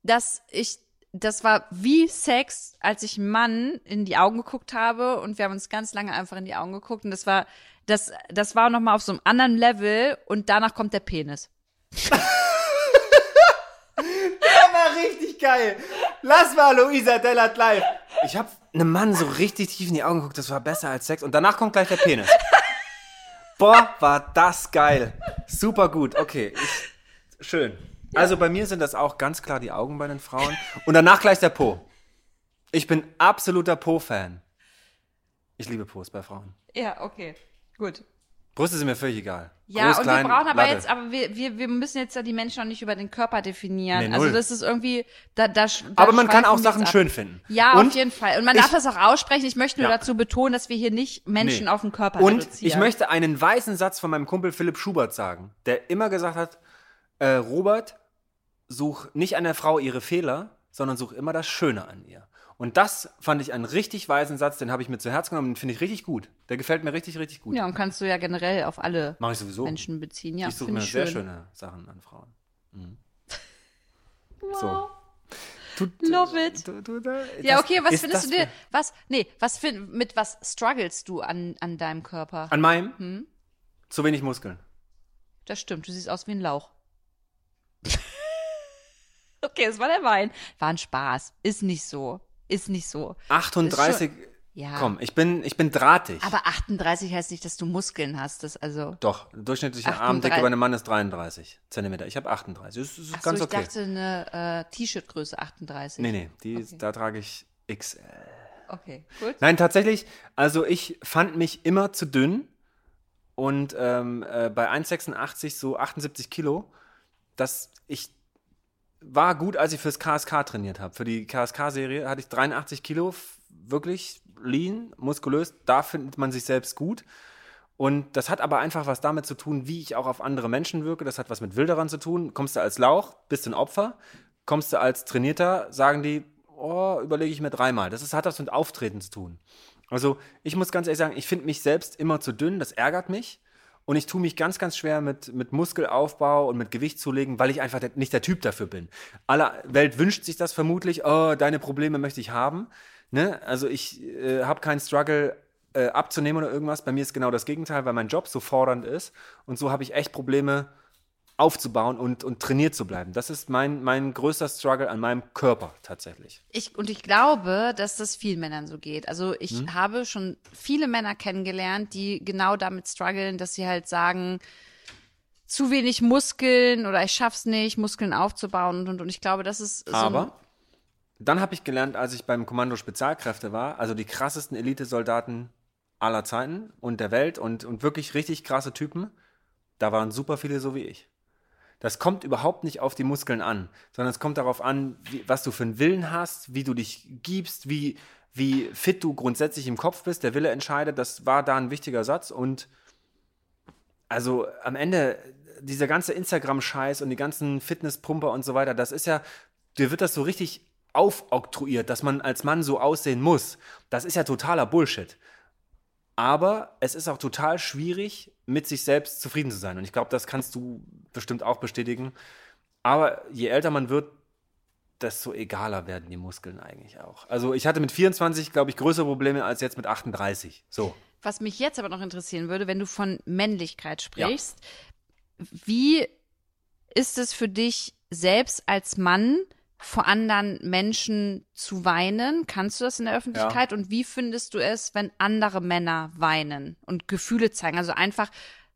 [SPEAKER 4] dass ich, das war wie Sex, als ich einen Mann in die Augen geguckt habe und wir haben uns ganz lange einfach in die Augen geguckt und das war, das, das war nochmal auf so einem anderen Level und danach kommt der Penis.
[SPEAKER 3] Das war richtig geil. Lass mal Luisa Dellat live. Ich hab einem Mann so richtig tief in die Augen geguckt, das war besser als Sex. Und danach kommt gleich der Penis. Boah, war das geil. Super gut. Okay, ich, schön. Also bei mir sind das auch ganz klar die Augen bei den Frauen. Und danach gleich der Po. Ich bin absoluter Po-Fan. Ich liebe Po's bei Frauen.
[SPEAKER 4] Ja, okay. Gut.
[SPEAKER 3] Brüste sind mir völlig egal.
[SPEAKER 4] Ja,
[SPEAKER 3] Groß,
[SPEAKER 4] und
[SPEAKER 3] klein,
[SPEAKER 4] wir brauchen aber
[SPEAKER 3] Latte.
[SPEAKER 4] jetzt, aber wir, wir, wir müssen jetzt ja die Menschen auch nicht über den Körper definieren.
[SPEAKER 3] Nee,
[SPEAKER 4] also das ist irgendwie, da, da, da
[SPEAKER 3] Aber man kann auch Sachen schön finden.
[SPEAKER 4] Ja,
[SPEAKER 3] Und
[SPEAKER 4] auf jeden Fall. Und man
[SPEAKER 3] ich-
[SPEAKER 4] darf das auch aussprechen. Ich möchte nur
[SPEAKER 3] Ja.
[SPEAKER 4] dazu betonen, dass wir hier nicht Menschen
[SPEAKER 3] Nee.
[SPEAKER 4] auf den Körper
[SPEAKER 3] Und
[SPEAKER 4] reduzieren.
[SPEAKER 3] ich möchte einen weißen Satz von meinem Kumpel Philipp Schubert sagen, der immer gesagt hat, äh, Robert, such nicht an der Frau ihre Fehler, sondern such immer das Schöne an ihr. Und das fand ich einen richtig weisen Satz, den habe ich mir zu Herzen genommen, den finde ich richtig gut. Der gefällt mir richtig, richtig gut.
[SPEAKER 4] Ja, und kannst du ja generell auf alle. Menschen beziehen. Ja,
[SPEAKER 3] ich suche mir
[SPEAKER 4] ich
[SPEAKER 3] sehr
[SPEAKER 4] schön.
[SPEAKER 3] schöne Sachen an Frauen. Mhm. So. Du,
[SPEAKER 4] Love it.
[SPEAKER 3] Du, du, da,
[SPEAKER 4] Ja, okay, was findest du dir, was, nee, was find, mit was struggles du an, an deinem Körper?
[SPEAKER 3] An meinem?
[SPEAKER 4] Hm?
[SPEAKER 3] Zu wenig Muskeln.
[SPEAKER 4] Das stimmt, du siehst aus wie ein Lauch. okay, das war der Wein. War ein Spaß. Ist nicht so. Ist nicht so.
[SPEAKER 3] 38.
[SPEAKER 4] Ja.
[SPEAKER 3] Komm, ich bin, ich bin drahtig.
[SPEAKER 4] Aber 38 heißt nicht, dass du Muskeln hast. Das also.
[SPEAKER 3] Doch, durchschnittliche
[SPEAKER 4] 38.
[SPEAKER 3] Armdicke bei einem Mann ist 33 Zentimeter. Ich habe 38. Das ist
[SPEAKER 4] Ach so,
[SPEAKER 3] ganz
[SPEAKER 4] ich
[SPEAKER 3] okay.
[SPEAKER 4] dachte eine äh, T-Shirt-Größe 38.
[SPEAKER 3] nee, nee, die,
[SPEAKER 4] Okay.
[SPEAKER 3] da trage ich XL.
[SPEAKER 4] Okay, gut.
[SPEAKER 3] Nein, tatsächlich, also ich fand mich immer zu dünn und ähm, äh, bei 1,86 so 78 Kilo, dass ich war gut, als ich fürs KSK trainiert habe. Für die KSK-Serie hatte ich 83 Kilo, wirklich lean, muskulös, da findet man sich selbst gut. Und das hat aber einfach was damit zu tun, wie ich auch auf andere Menschen wirke. Das hat was mit Wilderern zu tun. Kommst du als Lauch, bist ein Opfer. Kommst du als Trainierter, sagen die, oh, überlege ich mir dreimal. Das ist, hat was mit Auftreten zu tun. Also ich muss ganz ehrlich sagen, ich finde mich selbst immer zu dünn, das ärgert mich. Und ich tue mich ganz, ganz schwer mit, mit Muskelaufbau und mit Gewicht zulegen, weil ich einfach nicht der Typ dafür bin. Alle Welt wünscht sich das vermutlich, oh, deine Probleme möchte ich haben. Ne? Also ich äh, habe keinen Struggle äh, abzunehmen oder irgendwas. Bei mir ist genau das Gegenteil, weil mein Job so fordernd ist. Und so habe ich echt Probleme aufzubauen und, und trainiert zu bleiben. Das ist mein, mein größter Struggle an meinem Körper tatsächlich.
[SPEAKER 4] Ich, und ich glaube, dass das vielen Männern so geht. Also ich
[SPEAKER 3] Hm?
[SPEAKER 4] habe schon viele Männer kennengelernt, die genau damit strugglen, dass sie halt sagen, zu wenig Muskeln oder ich schaff's nicht, Muskeln aufzubauen und und und. Ich glaube, das ist so
[SPEAKER 3] Aber dann habe ich gelernt, als ich beim Kommando Spezialkräfte war, also die krassesten Elitesoldaten aller Zeiten und der Welt und, und wirklich richtig krasse Typen, da waren super viele so wie ich. Das kommt überhaupt nicht auf die Muskeln an, sondern es kommt darauf an, wie, was du für einen Willen hast, wie du dich gibst, wie, wie fit du grundsätzlich im Kopf bist. Der Wille entscheidet, das war da ein wichtiger Satz und also am Ende, dieser ganze Instagram-Scheiß und die ganzen Fitnesspumper und so weiter, das ist ja, dir wird das so richtig aufoktroyiert, dass man als Mann so aussehen muss. Das ist ja totaler Bullshit. Aber es ist auch total schwierig, mit sich selbst zufrieden zu sein. Und ich glaube, das kannst du bestimmt auch bestätigen. Aber je älter man wird, desto egaler werden die Muskeln eigentlich auch. Also ich hatte mit 24, glaube ich, größere Probleme als jetzt mit 38. So.
[SPEAKER 4] Was mich jetzt aber noch interessieren würde, wenn du von Männlichkeit sprichst, ja. wie ist es für dich selbst als Mann vor anderen Menschen zu weinen? Kannst du das in der Öffentlichkeit? Ja. Und wie findest du es, wenn andere Männer weinen und Gefühle zeigen? Also einfach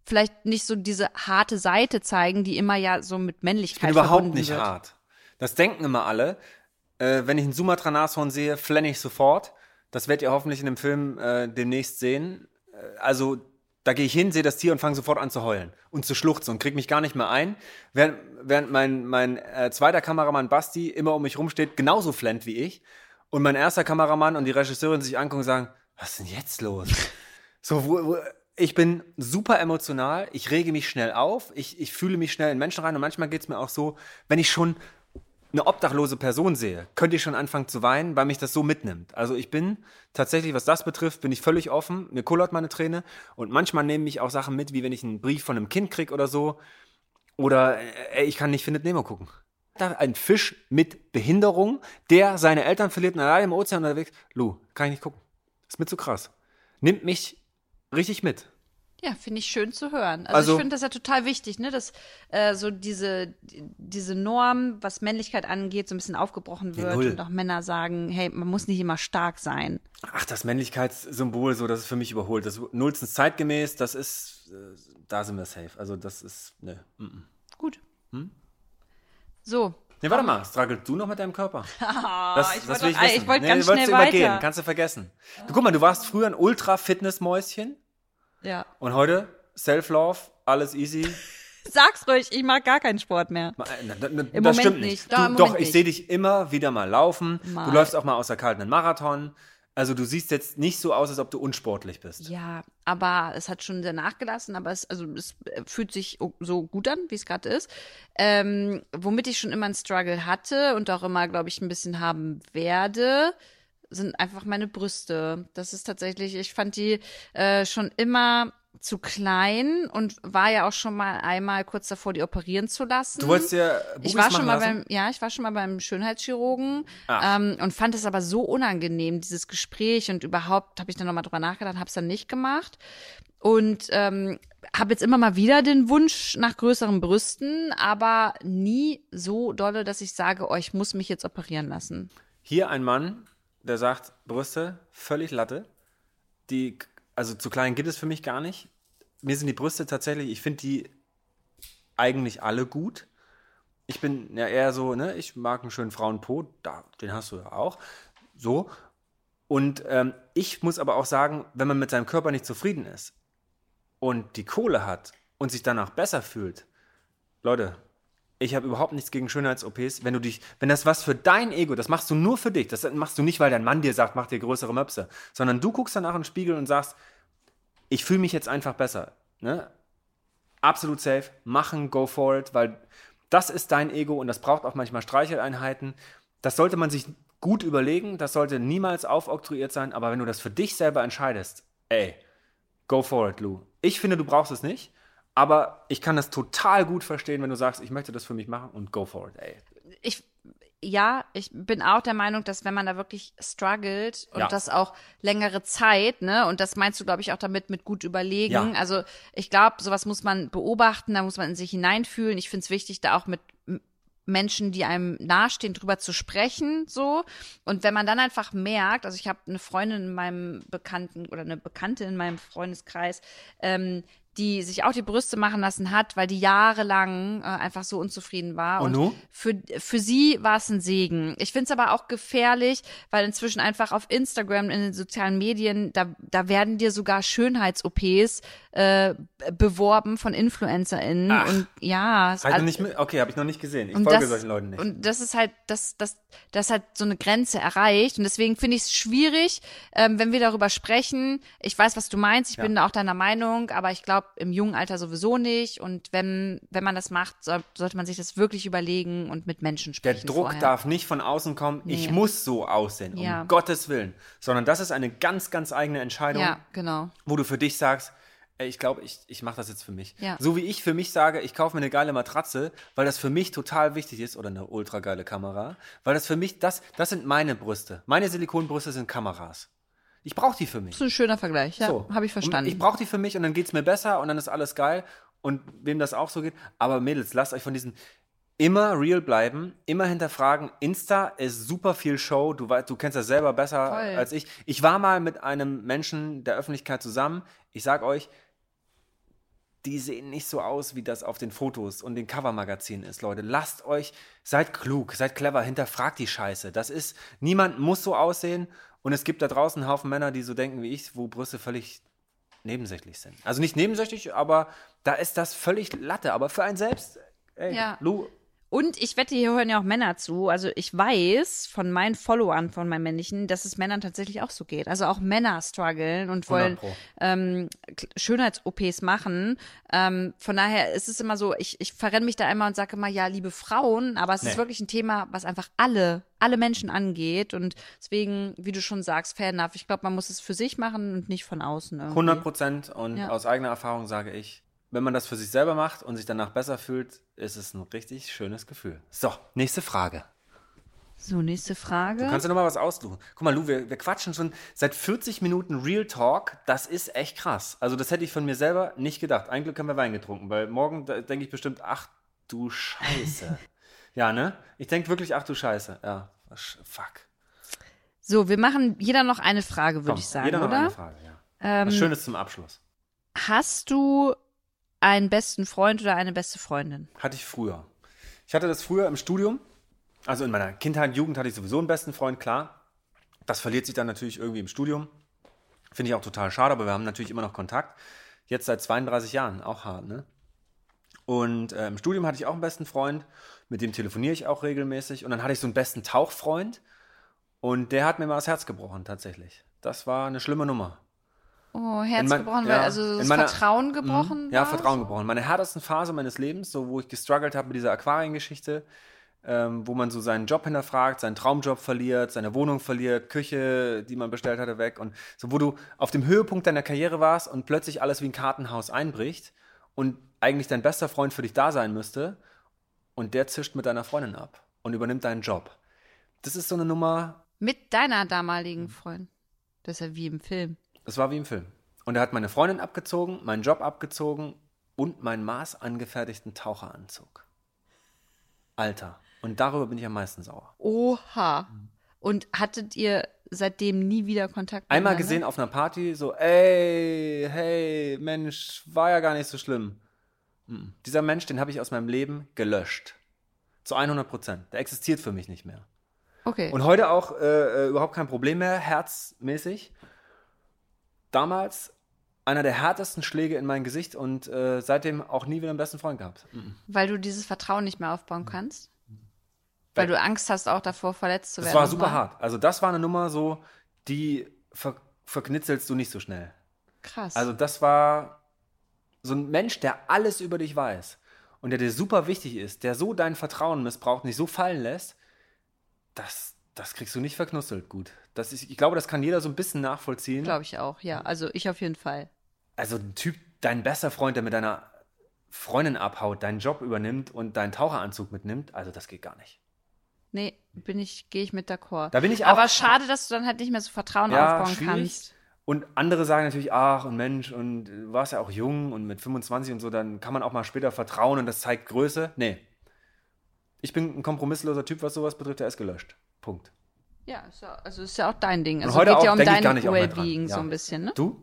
[SPEAKER 4] vielleicht nicht so diese harte Seite zeigen, die immer ja so mit Männlichkeit
[SPEAKER 3] ich bin überhaupt nicht wird. hart. Das denken immer alle. Äh, wenn ich ein Sumatra-Nashorn sehe, flenne ich sofort. Das werdet ihr hoffentlich in dem Film äh, demnächst sehen. Äh, also da gehe ich hin, sehe das Tier und fange sofort an zu heulen und zu schluchzen und krieg mich gar nicht mehr ein. Während, während mein, mein äh, zweiter Kameramann Basti immer um mich rumsteht, genauso flennt wie ich. Und mein erster Kameramann und die Regisseurin sich angucken und sagen, was ist denn jetzt los? so, wo, wo, ich bin super emotional, ich rege mich schnell auf, ich, ich fühle mich schnell in Menschen rein und manchmal geht es mir auch so, wenn ich schon eine obdachlose Person sehe, könnte ich schon anfangen zu weinen, weil mich das so mitnimmt. Also ich bin tatsächlich, was das betrifft, bin ich völlig offen. Mir kullert meine Träne und manchmal nehme ich auch Sachen mit, wie wenn ich einen Brief von einem Kind krieg oder so. Oder äh, ey, ich kann nicht Findet Nemo gucken. Da ein Fisch mit Behinderung, der seine Eltern verliert und allein im Ozean unterwegs. Lu, kann ich nicht gucken. Ist mir zu krass. Nimmt mich richtig mit.
[SPEAKER 4] Ja, finde ich schön zu hören. Also, also ich finde das ja total wichtig, ne, dass äh, so diese, diese Norm, was Männlichkeit angeht, so ein bisschen aufgebrochen wird und auch Männer sagen, hey, man muss nicht immer stark sein.
[SPEAKER 3] Ach, das Männlichkeitssymbol, so, das ist für mich überholt. Das ist nullstens zeitgemäß, das ist, äh, da sind wir safe. Also das ist, ne. Mm -mm.
[SPEAKER 4] Gut. Hm? So,
[SPEAKER 3] Nee, warte mal, struggelt du noch mit deinem Körper?
[SPEAKER 4] das, ich wollte ich wollt nee, ganz schnell weiter. Übergehen.
[SPEAKER 3] Kannst du vergessen. Du, guck mal, du warst früher ein Ultra-Fitness-Mäuschen.
[SPEAKER 4] Ja.
[SPEAKER 3] Und heute Self-Love, alles easy.
[SPEAKER 4] Sag's ruhig, ich mag gar keinen Sport mehr.
[SPEAKER 3] Na, na, na, Im das Moment stimmt nicht. Du, doch, Moment ich sehe dich immer wieder mal laufen. Mal. Du läufst auch mal außer kalten einen Marathon. Also du siehst jetzt nicht so aus, als ob du unsportlich bist.
[SPEAKER 4] Ja, aber es hat schon sehr nachgelassen, aber es, also es fühlt sich so gut an, wie es gerade ist. Ähm, womit ich schon immer einen Struggle hatte und auch immer, glaube ich, ein bisschen haben werde, sind einfach meine Brüste. Das ist tatsächlich, ich fand die äh, schon immer zu klein und war ja auch schon mal einmal kurz davor, die operieren zu lassen.
[SPEAKER 3] Du wolltest ja
[SPEAKER 4] Bubis ich war schon mal lassen? beim, ja, ich war schon mal beim Schönheitschirurgen ähm, und fand es aber so unangenehm, dieses Gespräch und überhaupt habe ich dann nochmal drüber nachgedacht, habe es dann nicht gemacht und ähm, habe jetzt immer mal wieder den Wunsch nach größeren Brüsten, aber nie so dolle, dass ich sage, oh, ich muss mich jetzt operieren lassen.
[SPEAKER 3] Hier ein Mann, der sagt, Brüste, völlig Latte. Die, also zu klein gibt es für mich gar nicht. Mir sind die Brüste tatsächlich, ich finde die eigentlich alle gut. Ich bin ja eher so, ne, ich mag einen schönen Frauenpo, da, den hast du ja auch. So. Und ähm, ich muss aber auch sagen, wenn man mit seinem Körper nicht zufrieden ist und die Kohle hat und sich danach besser fühlt, Leute, ich habe überhaupt nichts gegen Schönheits-OPs. Wenn du dich, wenn das was für dein Ego, das machst du nur für dich. Das machst du nicht, weil dein Mann dir sagt, mach dir größere Möpse, sondern du guckst danach in den Spiegel und sagst, ich fühle mich jetzt einfach besser. Ne? Absolut safe, machen, go for it, weil das ist dein Ego und das braucht auch manchmal Streicheleinheiten. Das sollte man sich gut überlegen, das sollte niemals aufoktroyiert sein, aber wenn du das für dich selber entscheidest, ey, go for it, Lou. Ich finde, du brauchst es nicht. Aber ich kann das total gut verstehen, wenn du sagst, ich möchte das für mich machen und go for it, ey.
[SPEAKER 4] Ich, ja, ich bin auch der Meinung, dass wenn man da wirklich struggelt und ja. das auch längere Zeit, ne, und das meinst du, glaube ich, auch damit mit gut überlegen. Ja. Also ich glaube, sowas muss man beobachten, da muss man in sich hineinfühlen. Ich finde es wichtig, da auch mit Menschen, die einem nahestehen, drüber zu sprechen, so. Und wenn man dann einfach merkt, also ich habe eine Freundin in meinem Bekannten oder eine Bekannte in meinem Freundeskreis, ähm, die sich auch die Brüste machen lassen hat, weil die jahrelang äh, einfach so unzufrieden war.
[SPEAKER 3] Und, und
[SPEAKER 4] für, für sie war es ein Segen. Ich finde es aber auch gefährlich, weil inzwischen einfach auf Instagram, in den sozialen Medien, da, da werden dir sogar Schönheits-OPs äh, beworben von InfluencerInnen. Ach, und ja.
[SPEAKER 3] Halt also, nicht mit, okay, habe ich noch nicht gesehen. Ich folge das, solchen Leuten nicht.
[SPEAKER 4] Und das ist halt, das, das, das hat so eine Grenze erreicht. Und deswegen finde ich es schwierig, ähm, wenn wir darüber sprechen. Ich weiß, was du meinst, ich ja. bin da auch deiner Meinung, aber ich glaube, glaube, im jungen Alter sowieso nicht. Und wenn, wenn man das macht, soll, sollte man sich das wirklich überlegen und mit Menschen
[SPEAKER 3] Der
[SPEAKER 4] sprechen.
[SPEAKER 3] Druck
[SPEAKER 4] vorher.
[SPEAKER 3] darf nicht von außen kommen, ich muss so aussehen,
[SPEAKER 4] Ja.
[SPEAKER 3] um Gottes Willen. Sondern das ist eine ganz, ganz eigene Entscheidung,
[SPEAKER 4] Ja, genau.
[SPEAKER 3] wo du für dich sagst, ey, ich glaube, ich, ich mache das jetzt für mich.
[SPEAKER 4] Ja.
[SPEAKER 3] So wie ich für mich sage, ich kaufe mir eine geile Matratze, weil das für mich total wichtig ist, oder eine ultra geile Kamera, weil das für mich, das, das sind meine Brüste. Meine Silikonbrüste sind Kameras. Ich brauche die für mich.
[SPEAKER 4] Das ist ein schöner Vergleich, ja.
[SPEAKER 3] So.
[SPEAKER 4] Habe ich verstanden.
[SPEAKER 3] Und ich brauche die für mich und dann geht's mir besser und dann ist alles geil. Und wem das auch so geht. Aber Mädels, lasst euch von diesen immer real bleiben, immer hinterfragen. Insta ist super viel Show. Du, weißt, du kennst das selber besser
[SPEAKER 4] Voll.
[SPEAKER 3] als ich. Ich war mal mit einem Menschen der Öffentlichkeit zusammen. Ich sag euch, die sehen nicht so aus, wie das auf den Fotos und den Covermagazinen ist, Leute. Lasst euch, seid klug, seid clever, hinterfragt die Scheiße. Das ist, niemand muss so aussehen und es gibt da draußen einen Haufen Männer, die so denken wie ich, wo Brüste völlig nebensächlich sind. Also nicht nebensächlich, aber da ist das völlig Latte. Aber für einen selbst, ey,
[SPEAKER 4] Ja.
[SPEAKER 3] Lou,
[SPEAKER 4] Und ich wette, hier hören ja auch Männer zu. Also ich weiß von meinen Followern, von meinen männlichen, dass es Männern tatsächlich auch so geht. Also auch Männer strugglen und wollen
[SPEAKER 3] 100 Pro.
[SPEAKER 4] ähm, Schönheits-OPs machen. Ähm, von daher ist es immer so, ich, ich verrenne mich da einmal und sage immer, ja, liebe Frauen, aber es ist
[SPEAKER 3] Nee.
[SPEAKER 4] wirklich ein Thema, was einfach alle, alle Menschen angeht. Und deswegen, wie du schon sagst, fair enough. Ich glaube, man muss es für sich machen und nicht von außen. Irgendwie.
[SPEAKER 3] 100 Prozent. Und
[SPEAKER 4] Ja.
[SPEAKER 3] aus eigener Erfahrung sage ich, wenn man das für sich selber macht und sich danach besser fühlt, ist es ein richtig schönes Gefühl. So, nächste Frage.
[SPEAKER 4] So, nächste Frage.
[SPEAKER 3] Kannst du noch mal was aussuchen? Guck mal, Lou, wir, wir quatschen schon seit 40 Minuten Real Talk. Das ist echt krass. Also das hätte ich von mir selber nicht gedacht. Ein Glück haben wir Wein getrunken, weil morgen denke ich bestimmt, ach du Scheiße. ja, ne? Ich denke wirklich, ach du Scheiße. Ja, fuck.
[SPEAKER 4] So, wir machen jeder noch eine Frage, würde ich sagen,
[SPEAKER 3] jeder noch
[SPEAKER 4] oder? Ähm,
[SPEAKER 3] eine Frage, ja. was Schönes zum Abschluss.
[SPEAKER 4] Hast du einen besten Freund oder eine beste Freundin?
[SPEAKER 3] Hatte ich früher. Ich hatte das früher im Studium. Also in meiner Kindheit, Jugend hatte ich sowieso einen besten Freund, klar. Das verliert sich dann natürlich irgendwie im Studium. Finde ich auch total schade, aber wir haben natürlich immer noch Kontakt. Jetzt seit 32 Jahren, auch hart, ne? Und äh, im Studium hatte ich auch einen besten Freund, mit dem telefoniere ich auch regelmäßig. Und dann hatte ich so einen besten Tauchfreund und der hat mir mal das Herz gebrochen, tatsächlich. Das war eine schlimme Nummer.
[SPEAKER 4] Oh, Herz
[SPEAKER 3] In mein-
[SPEAKER 4] gebrochen,
[SPEAKER 3] ja,
[SPEAKER 4] weil also das
[SPEAKER 3] meiner-
[SPEAKER 4] Vertrauen gebrochen
[SPEAKER 3] Ja,
[SPEAKER 4] war?
[SPEAKER 3] Vertrauen gebrochen. Meine härtesten Phase meines Lebens, so wo ich gestruggelt habe mit dieser Aquariengeschichte, ähm, wo man so seinen Job hinterfragt, seinen Traumjob verliert, seine Wohnung verliert, Küche, die man bestellt hatte, weg und so, wo du auf dem Höhepunkt deiner Karriere warst und plötzlich alles wie ein Kartenhaus einbricht und eigentlich dein bester Freund für dich da sein müsste und der zischt mit deiner Freundin ab und übernimmt deinen Job. Das ist so eine Nummer,
[SPEAKER 4] Mit deiner damaligen Freundin. Das ist ja wie im Film.
[SPEAKER 3] Das war wie im Film. Und er hat meine Freundin abgezogen, meinen Job abgezogen und meinen maßangefertigten Taucheranzug. Alter. Und darüber bin ich am meisten sauer.
[SPEAKER 4] Oha. Und hattet ihr seitdem nie wieder Kontakt
[SPEAKER 3] Einmal gesehen auf einer Party, so, ey, hey, Mensch, war ja gar nicht so schlimm. Mhm. Dieser Mensch, den habe ich aus meinem Leben gelöscht. Zu 100 Prozent. Der existiert für mich nicht mehr.
[SPEAKER 4] Okay.
[SPEAKER 3] Und heute auch äh, äh, überhaupt kein Problem mehr, herzmäßig. Damals einer der härtesten Schläge in mein Gesicht und äh, seitdem auch nie wieder einen besten Freund gehabt. Mhm.
[SPEAKER 4] weil du dieses Vertrauen nicht mehr aufbauen kannst? Weil du Angst hast, auch davor verletzt zu
[SPEAKER 3] Das
[SPEAKER 4] werden.
[SPEAKER 3] war super hart. Also das war eine Nummer so, die ver verknitzelst du nicht so schnell.
[SPEAKER 4] Krass.
[SPEAKER 3] Also das war so ein Mensch, der alles über dich weiß und der dir super wichtig ist, der so dein Vertrauen missbraucht, nicht so fallen lässt, das, das kriegst du nicht verknusselt gut. Das ist, ich glaube, das kann jeder so ein bisschen nachvollziehen.
[SPEAKER 4] Glaube ich auch, ja. Also ich auf jeden Fall.
[SPEAKER 3] also ein Typ, dein bester Freund, der mit deiner Freundin abhaut, deinen Job übernimmt und deinen Taucheranzug mitnimmt, also das geht gar nicht.
[SPEAKER 4] Nee, bin ich, gehe ich mit d'accord.
[SPEAKER 3] Da bin ich auch-
[SPEAKER 4] Aber schade, dass du dann halt nicht mehr so Vertrauen aufbauen kannst.
[SPEAKER 3] Und andere sagen natürlich, ach und Mensch, und du warst ja auch jung und mit 25 und so, dann kann man auch mal später vertrauen und das zeigt Größe. Nee. Ich bin ein kompromissloser Typ, was sowas betrifft, der ist gelöscht. Punkt.
[SPEAKER 4] Ja, ja, also ist ja auch dein Ding. Also
[SPEAKER 3] heute
[SPEAKER 4] geht
[SPEAKER 3] auch
[SPEAKER 4] ja um dein. Wellbeing
[SPEAKER 3] Ja.
[SPEAKER 4] so ein bisschen, ne?
[SPEAKER 3] Du?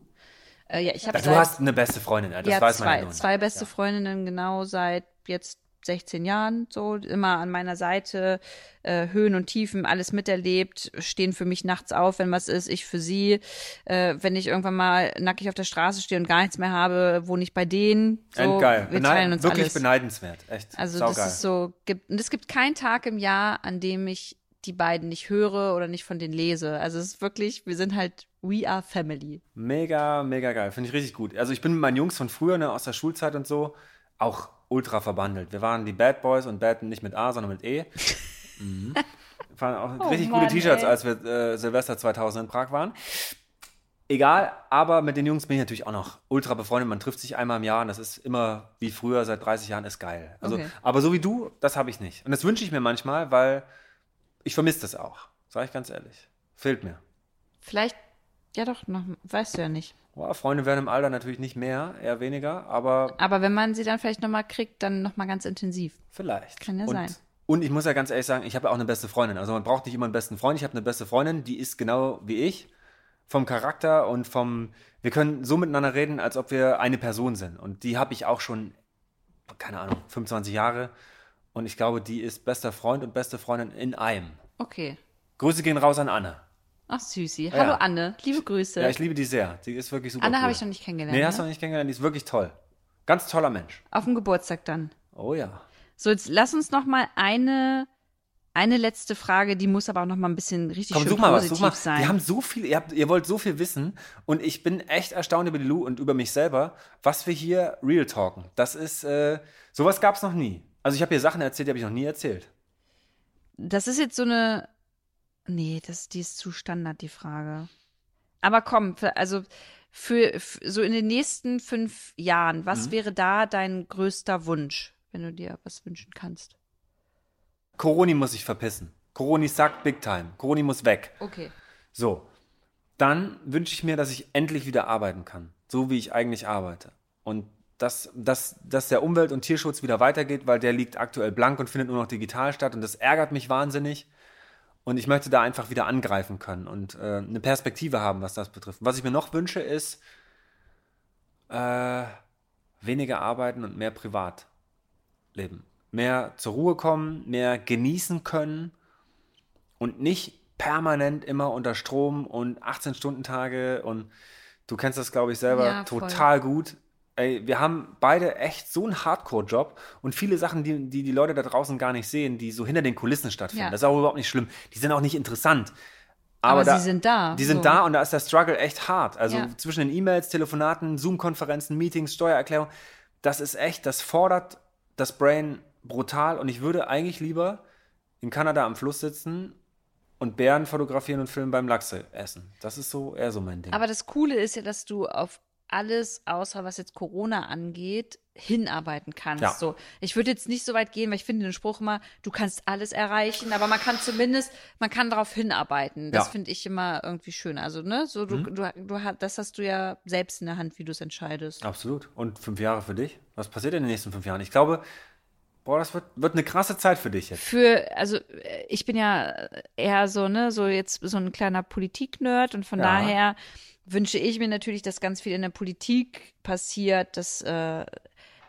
[SPEAKER 4] Äh, ja, ich habe
[SPEAKER 3] Ja, du hast eine beste Freundin, ja, das
[SPEAKER 4] ja,
[SPEAKER 3] weiß man
[SPEAKER 4] zwei,
[SPEAKER 3] ja nun.
[SPEAKER 4] zwei beste
[SPEAKER 3] Ja.
[SPEAKER 4] Freundinnen genau seit jetzt 16 Jahren, so immer an meiner Seite, äh, Höhen und Tiefen, alles miterlebt, stehen für mich nachts auf, wenn was ist, ich für sie. Äh, wenn ich irgendwann mal nackig auf der Straße stehe und gar nichts mehr habe, wohne ich bei denen. So,
[SPEAKER 3] Endgeil.
[SPEAKER 4] wir
[SPEAKER 3] Beneid-
[SPEAKER 4] teilen uns
[SPEAKER 3] Wirklich
[SPEAKER 4] alles.
[SPEAKER 3] beneidenswert. Echt.
[SPEAKER 4] Also
[SPEAKER 3] Saugeil.
[SPEAKER 4] das ist so, gibt, und es gibt keinen Tag im Jahr, an dem ich die beiden nicht höre oder nicht von denen lese. Also es ist wirklich, wir sind halt, we are family.
[SPEAKER 3] Mega, mega geil. Finde ich richtig gut. Also ich bin mit meinen Jungs von früher, ne, aus der Schulzeit und so, auch ultra verbandelt. Wir waren die Bad Boys und Bad nicht mit A, sondern mit E. mhm. Waren auch
[SPEAKER 4] Oh
[SPEAKER 3] richtig
[SPEAKER 4] Mann,
[SPEAKER 3] gute T-Shirts, als wir äh, Silvester 2000 in Prag waren. Egal, aber mit den Jungs bin ich natürlich auch noch ultra befreundet. Man trifft sich einmal im Jahr und das ist immer wie früher, seit 30 Jahren, ist geil. Also,
[SPEAKER 4] Okay.
[SPEAKER 3] Aber so wie du, das habe ich nicht. Und das wünsche ich mir manchmal, weil ich vermisse das auch. Sag ich ganz ehrlich. Fehlt mir.
[SPEAKER 4] Vielleicht, ja doch, noch, weißt du ja nicht.
[SPEAKER 3] Boah, Freunde werden im Alter natürlich nicht mehr, eher weniger, aber
[SPEAKER 4] Aber wenn man sie dann vielleicht nochmal kriegt, dann nochmal ganz intensiv.
[SPEAKER 3] vielleicht.
[SPEAKER 4] Kann ja
[SPEAKER 3] und,
[SPEAKER 4] sein.
[SPEAKER 3] Und ich muss ja ganz ehrlich sagen, ich habe ja auch eine beste Freundin. Also man braucht nicht immer einen besten Freund. Ich habe eine beste Freundin, die ist genau wie ich. Vom Charakter und vom. Wir können so miteinander reden, als ob wir eine Person sind. Und die habe ich auch schon, keine Ahnung, 25 Jahre. Und ich glaube, die ist bester Freund und beste Freundin in einem.
[SPEAKER 4] Okay.
[SPEAKER 3] Grüße gehen raus an Anne.
[SPEAKER 4] Ach, Süßi. Hallo Anne, liebe Grüße.
[SPEAKER 3] Ja, ich liebe die sehr. Die ist wirklich super.
[SPEAKER 4] Anne
[SPEAKER 3] cool.
[SPEAKER 4] habe ich noch nicht kennengelernt.
[SPEAKER 3] Nee, hast du
[SPEAKER 4] ne?
[SPEAKER 3] noch nicht kennengelernt. Die ist wirklich toll. Ganz toller Mensch.
[SPEAKER 4] Auf dem Geburtstag dann.
[SPEAKER 3] Oh ja.
[SPEAKER 4] So, jetzt lass uns noch mal eine, eine letzte Frage, die muss aber auch noch mal ein bisschen richtig
[SPEAKER 3] Komm,
[SPEAKER 4] schön
[SPEAKER 3] such mal was,
[SPEAKER 4] positiv
[SPEAKER 3] such mal.
[SPEAKER 4] sein.
[SPEAKER 3] Wir haben so viel, ihr, habt, ihr wollt so viel wissen und ich bin echt erstaunt über die Lu und über mich selber, was wir hier real talken. Das ist, äh, sowas gab es noch nie. Also ich habe hier Sachen erzählt, die habe ich noch nie erzählt.
[SPEAKER 4] das ist jetzt so eine, nee, das, die ist zu Standard, die Frage. Aber komm, also für, für so in den nächsten fünf Jahren, was
[SPEAKER 3] Mhm.
[SPEAKER 4] wäre da dein größter Wunsch, wenn du dir was wünschen kannst?
[SPEAKER 3] Coroni muss sich verpissen. Coroni sagt big time. Coroni muss weg.
[SPEAKER 4] Okay.
[SPEAKER 3] So. Dann wünsche ich mir, dass ich endlich wieder arbeiten kann. So wie ich eigentlich arbeite. Und dass, dass, dass der Umwelt- und Tierschutz wieder weitergeht, weil der liegt aktuell blank und findet nur noch digital statt. Und das ärgert mich wahnsinnig. Und ich möchte da einfach wieder angreifen können und äh, eine Perspektive haben, was das betrifft. Was ich mir noch wünsche, ist äh, weniger arbeiten und mehr Privatleben. Mehr zur Ruhe kommen, mehr genießen können und nicht permanent immer unter Strom und 18-Stunden-Tage und du kennst das, glaube ich, selber
[SPEAKER 4] Ja,
[SPEAKER 3] total gut. Ey, wir haben beide echt so einen Hardcore-Job und viele Sachen, die, die die Leute da draußen gar nicht sehen, die so hinter den Kulissen stattfinden.
[SPEAKER 4] Ja.
[SPEAKER 3] Das ist auch überhaupt nicht schlimm. Die sind auch nicht interessant.
[SPEAKER 4] Aber
[SPEAKER 3] da,
[SPEAKER 4] sie sind da,
[SPEAKER 3] Die sind
[SPEAKER 4] so.
[SPEAKER 3] da und da ist der Struggle echt hart. Also
[SPEAKER 4] Ja.
[SPEAKER 3] zwischen den E-Mails, Telefonaten, Zoom-Konferenzen, Meetings, Steuererklärung, das ist echt, das fordert das Brain brutal und ich würde eigentlich lieber in Kanada am Fluss sitzen und Bären fotografieren und filmen beim Lachse essen. Das ist so eher so mein Ding.
[SPEAKER 4] Aber das Coole ist ja, dass du auf alles, außer was jetzt Corona angeht, hinarbeiten kannst.
[SPEAKER 3] Ja.
[SPEAKER 4] So, ich würde jetzt nicht so weit gehen, weil ich finde den Spruch immer, du kannst alles erreichen, aber man kann zumindest, man kann darauf hinarbeiten. Das
[SPEAKER 3] Ja.
[SPEAKER 4] finde ich immer irgendwie schön. Also, ne, so du,
[SPEAKER 3] Mhm.
[SPEAKER 4] du, du, hast- das hast du ja selbst in der Hand, wie du es entscheidest.
[SPEAKER 3] Absolut. Und fünf Jahre für dich? Was passiert in den nächsten fünf Jahren? Ich glaube, boah, das wird, wird eine krasse Zeit für dich jetzt.
[SPEAKER 4] Für, also äh, ich bin ja eher so, ne, so jetzt so ein kleiner Politik-Nerd und von
[SPEAKER 3] Ja.
[SPEAKER 4] daher wünsche ich mir natürlich, dass ganz viel in der Politik passiert, dass äh,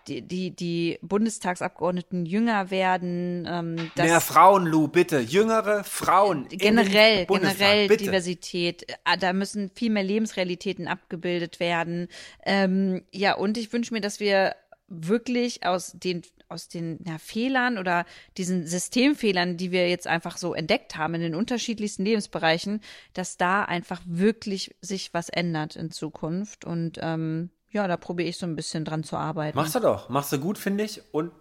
[SPEAKER 4] die, die, die Bundestagsabgeordneten jünger werden, ähm, dass
[SPEAKER 3] Mehr Frauen, Lou, bitte. Jüngere Frauen.
[SPEAKER 4] generell, generell
[SPEAKER 3] bitte.
[SPEAKER 4] Diversität. Äh, Da müssen viel mehr Lebensrealitäten abgebildet werden. Ähm, ja, und ich wünsche mir, dass wir wirklich aus den aus den ja, Fehlern oder diesen Systemfehlern, die wir jetzt einfach so entdeckt haben in den unterschiedlichsten Lebensbereichen, dass da einfach wirklich sich was ändert in Zukunft. Und ähm, ja, da probiere ich so ein bisschen dran zu arbeiten.
[SPEAKER 3] Machst du doch. Machst du gut, finde ich. Und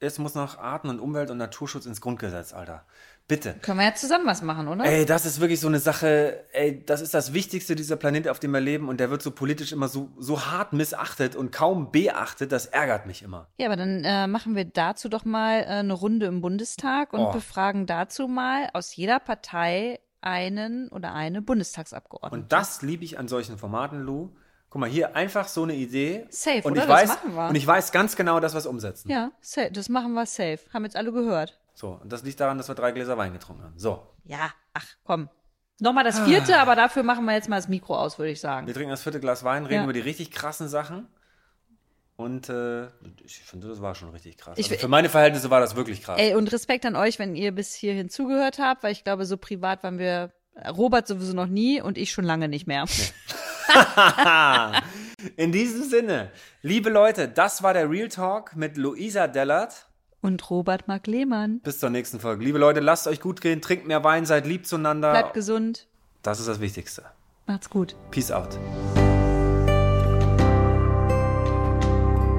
[SPEAKER 3] es muss noch Arten- und Umwelt- und Naturschutz ins Grundgesetz, Alter. Bitte.
[SPEAKER 4] Können wir ja zusammen was machen, oder?
[SPEAKER 3] Ey, das ist wirklich so eine Sache, ey, das ist das Wichtigste dieser Planet, auf dem wir leben und der wird so politisch immer so, so hart missachtet und kaum beachtet, das ärgert mich immer.
[SPEAKER 4] Ja, aber dann äh, machen wir dazu doch mal äh, eine Runde im Bundestag und
[SPEAKER 3] Oh.
[SPEAKER 4] befragen dazu mal aus jeder Partei einen oder eine Bundestagsabgeordnete.
[SPEAKER 3] Und das liebe ich an solchen Formaten, Lou. Guck mal, hier einfach so eine Idee.
[SPEAKER 4] Safe,
[SPEAKER 3] und
[SPEAKER 4] oder?
[SPEAKER 3] Ich
[SPEAKER 4] Das
[SPEAKER 3] weiß,
[SPEAKER 4] machen wir.
[SPEAKER 3] Und ich weiß ganz genau, dass wir es umsetzen.
[SPEAKER 4] ja, safe, das machen wir safe. Haben jetzt alle gehört.
[SPEAKER 3] So, und das liegt daran, dass wir drei Gläser Wein getrunken haben. So,
[SPEAKER 4] Ja, ach komm. Nochmal das vierte, aber dafür machen wir jetzt mal das Mikro aus, würde ich sagen.
[SPEAKER 3] wir trinken das vierte Glas Wein, reden
[SPEAKER 4] Ja.
[SPEAKER 3] über die richtig krassen Sachen. Und äh, ich finde, das war schon richtig krass.
[SPEAKER 4] Ich
[SPEAKER 3] Also für meine Verhältnisse war das wirklich krass.
[SPEAKER 4] Ey, und Respekt an euch, wenn ihr bis hierhin zugehört habt, weil ich glaube, so privat waren wir, Robert sowieso noch nie und ich schon lange nicht mehr.
[SPEAKER 3] In diesem Sinne, liebe Leute, das war der Real Talk mit Luisa Dellert
[SPEAKER 4] Und Robert Mark Lehmann.
[SPEAKER 3] Bis zur nächsten Folge. Liebe Leute, lasst euch gut gehen, trinkt mehr Wein, seid lieb zueinander.
[SPEAKER 4] Bleibt gesund.
[SPEAKER 3] Das ist das Wichtigste.
[SPEAKER 4] Macht's gut.
[SPEAKER 3] Peace out.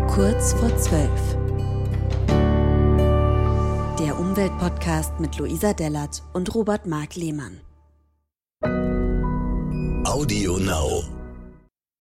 [SPEAKER 2] Kurz vor zwölf. Der Umweltpodcast mit Luisa Dellert und Robert Mark Lehmann.
[SPEAKER 1] Audio Now.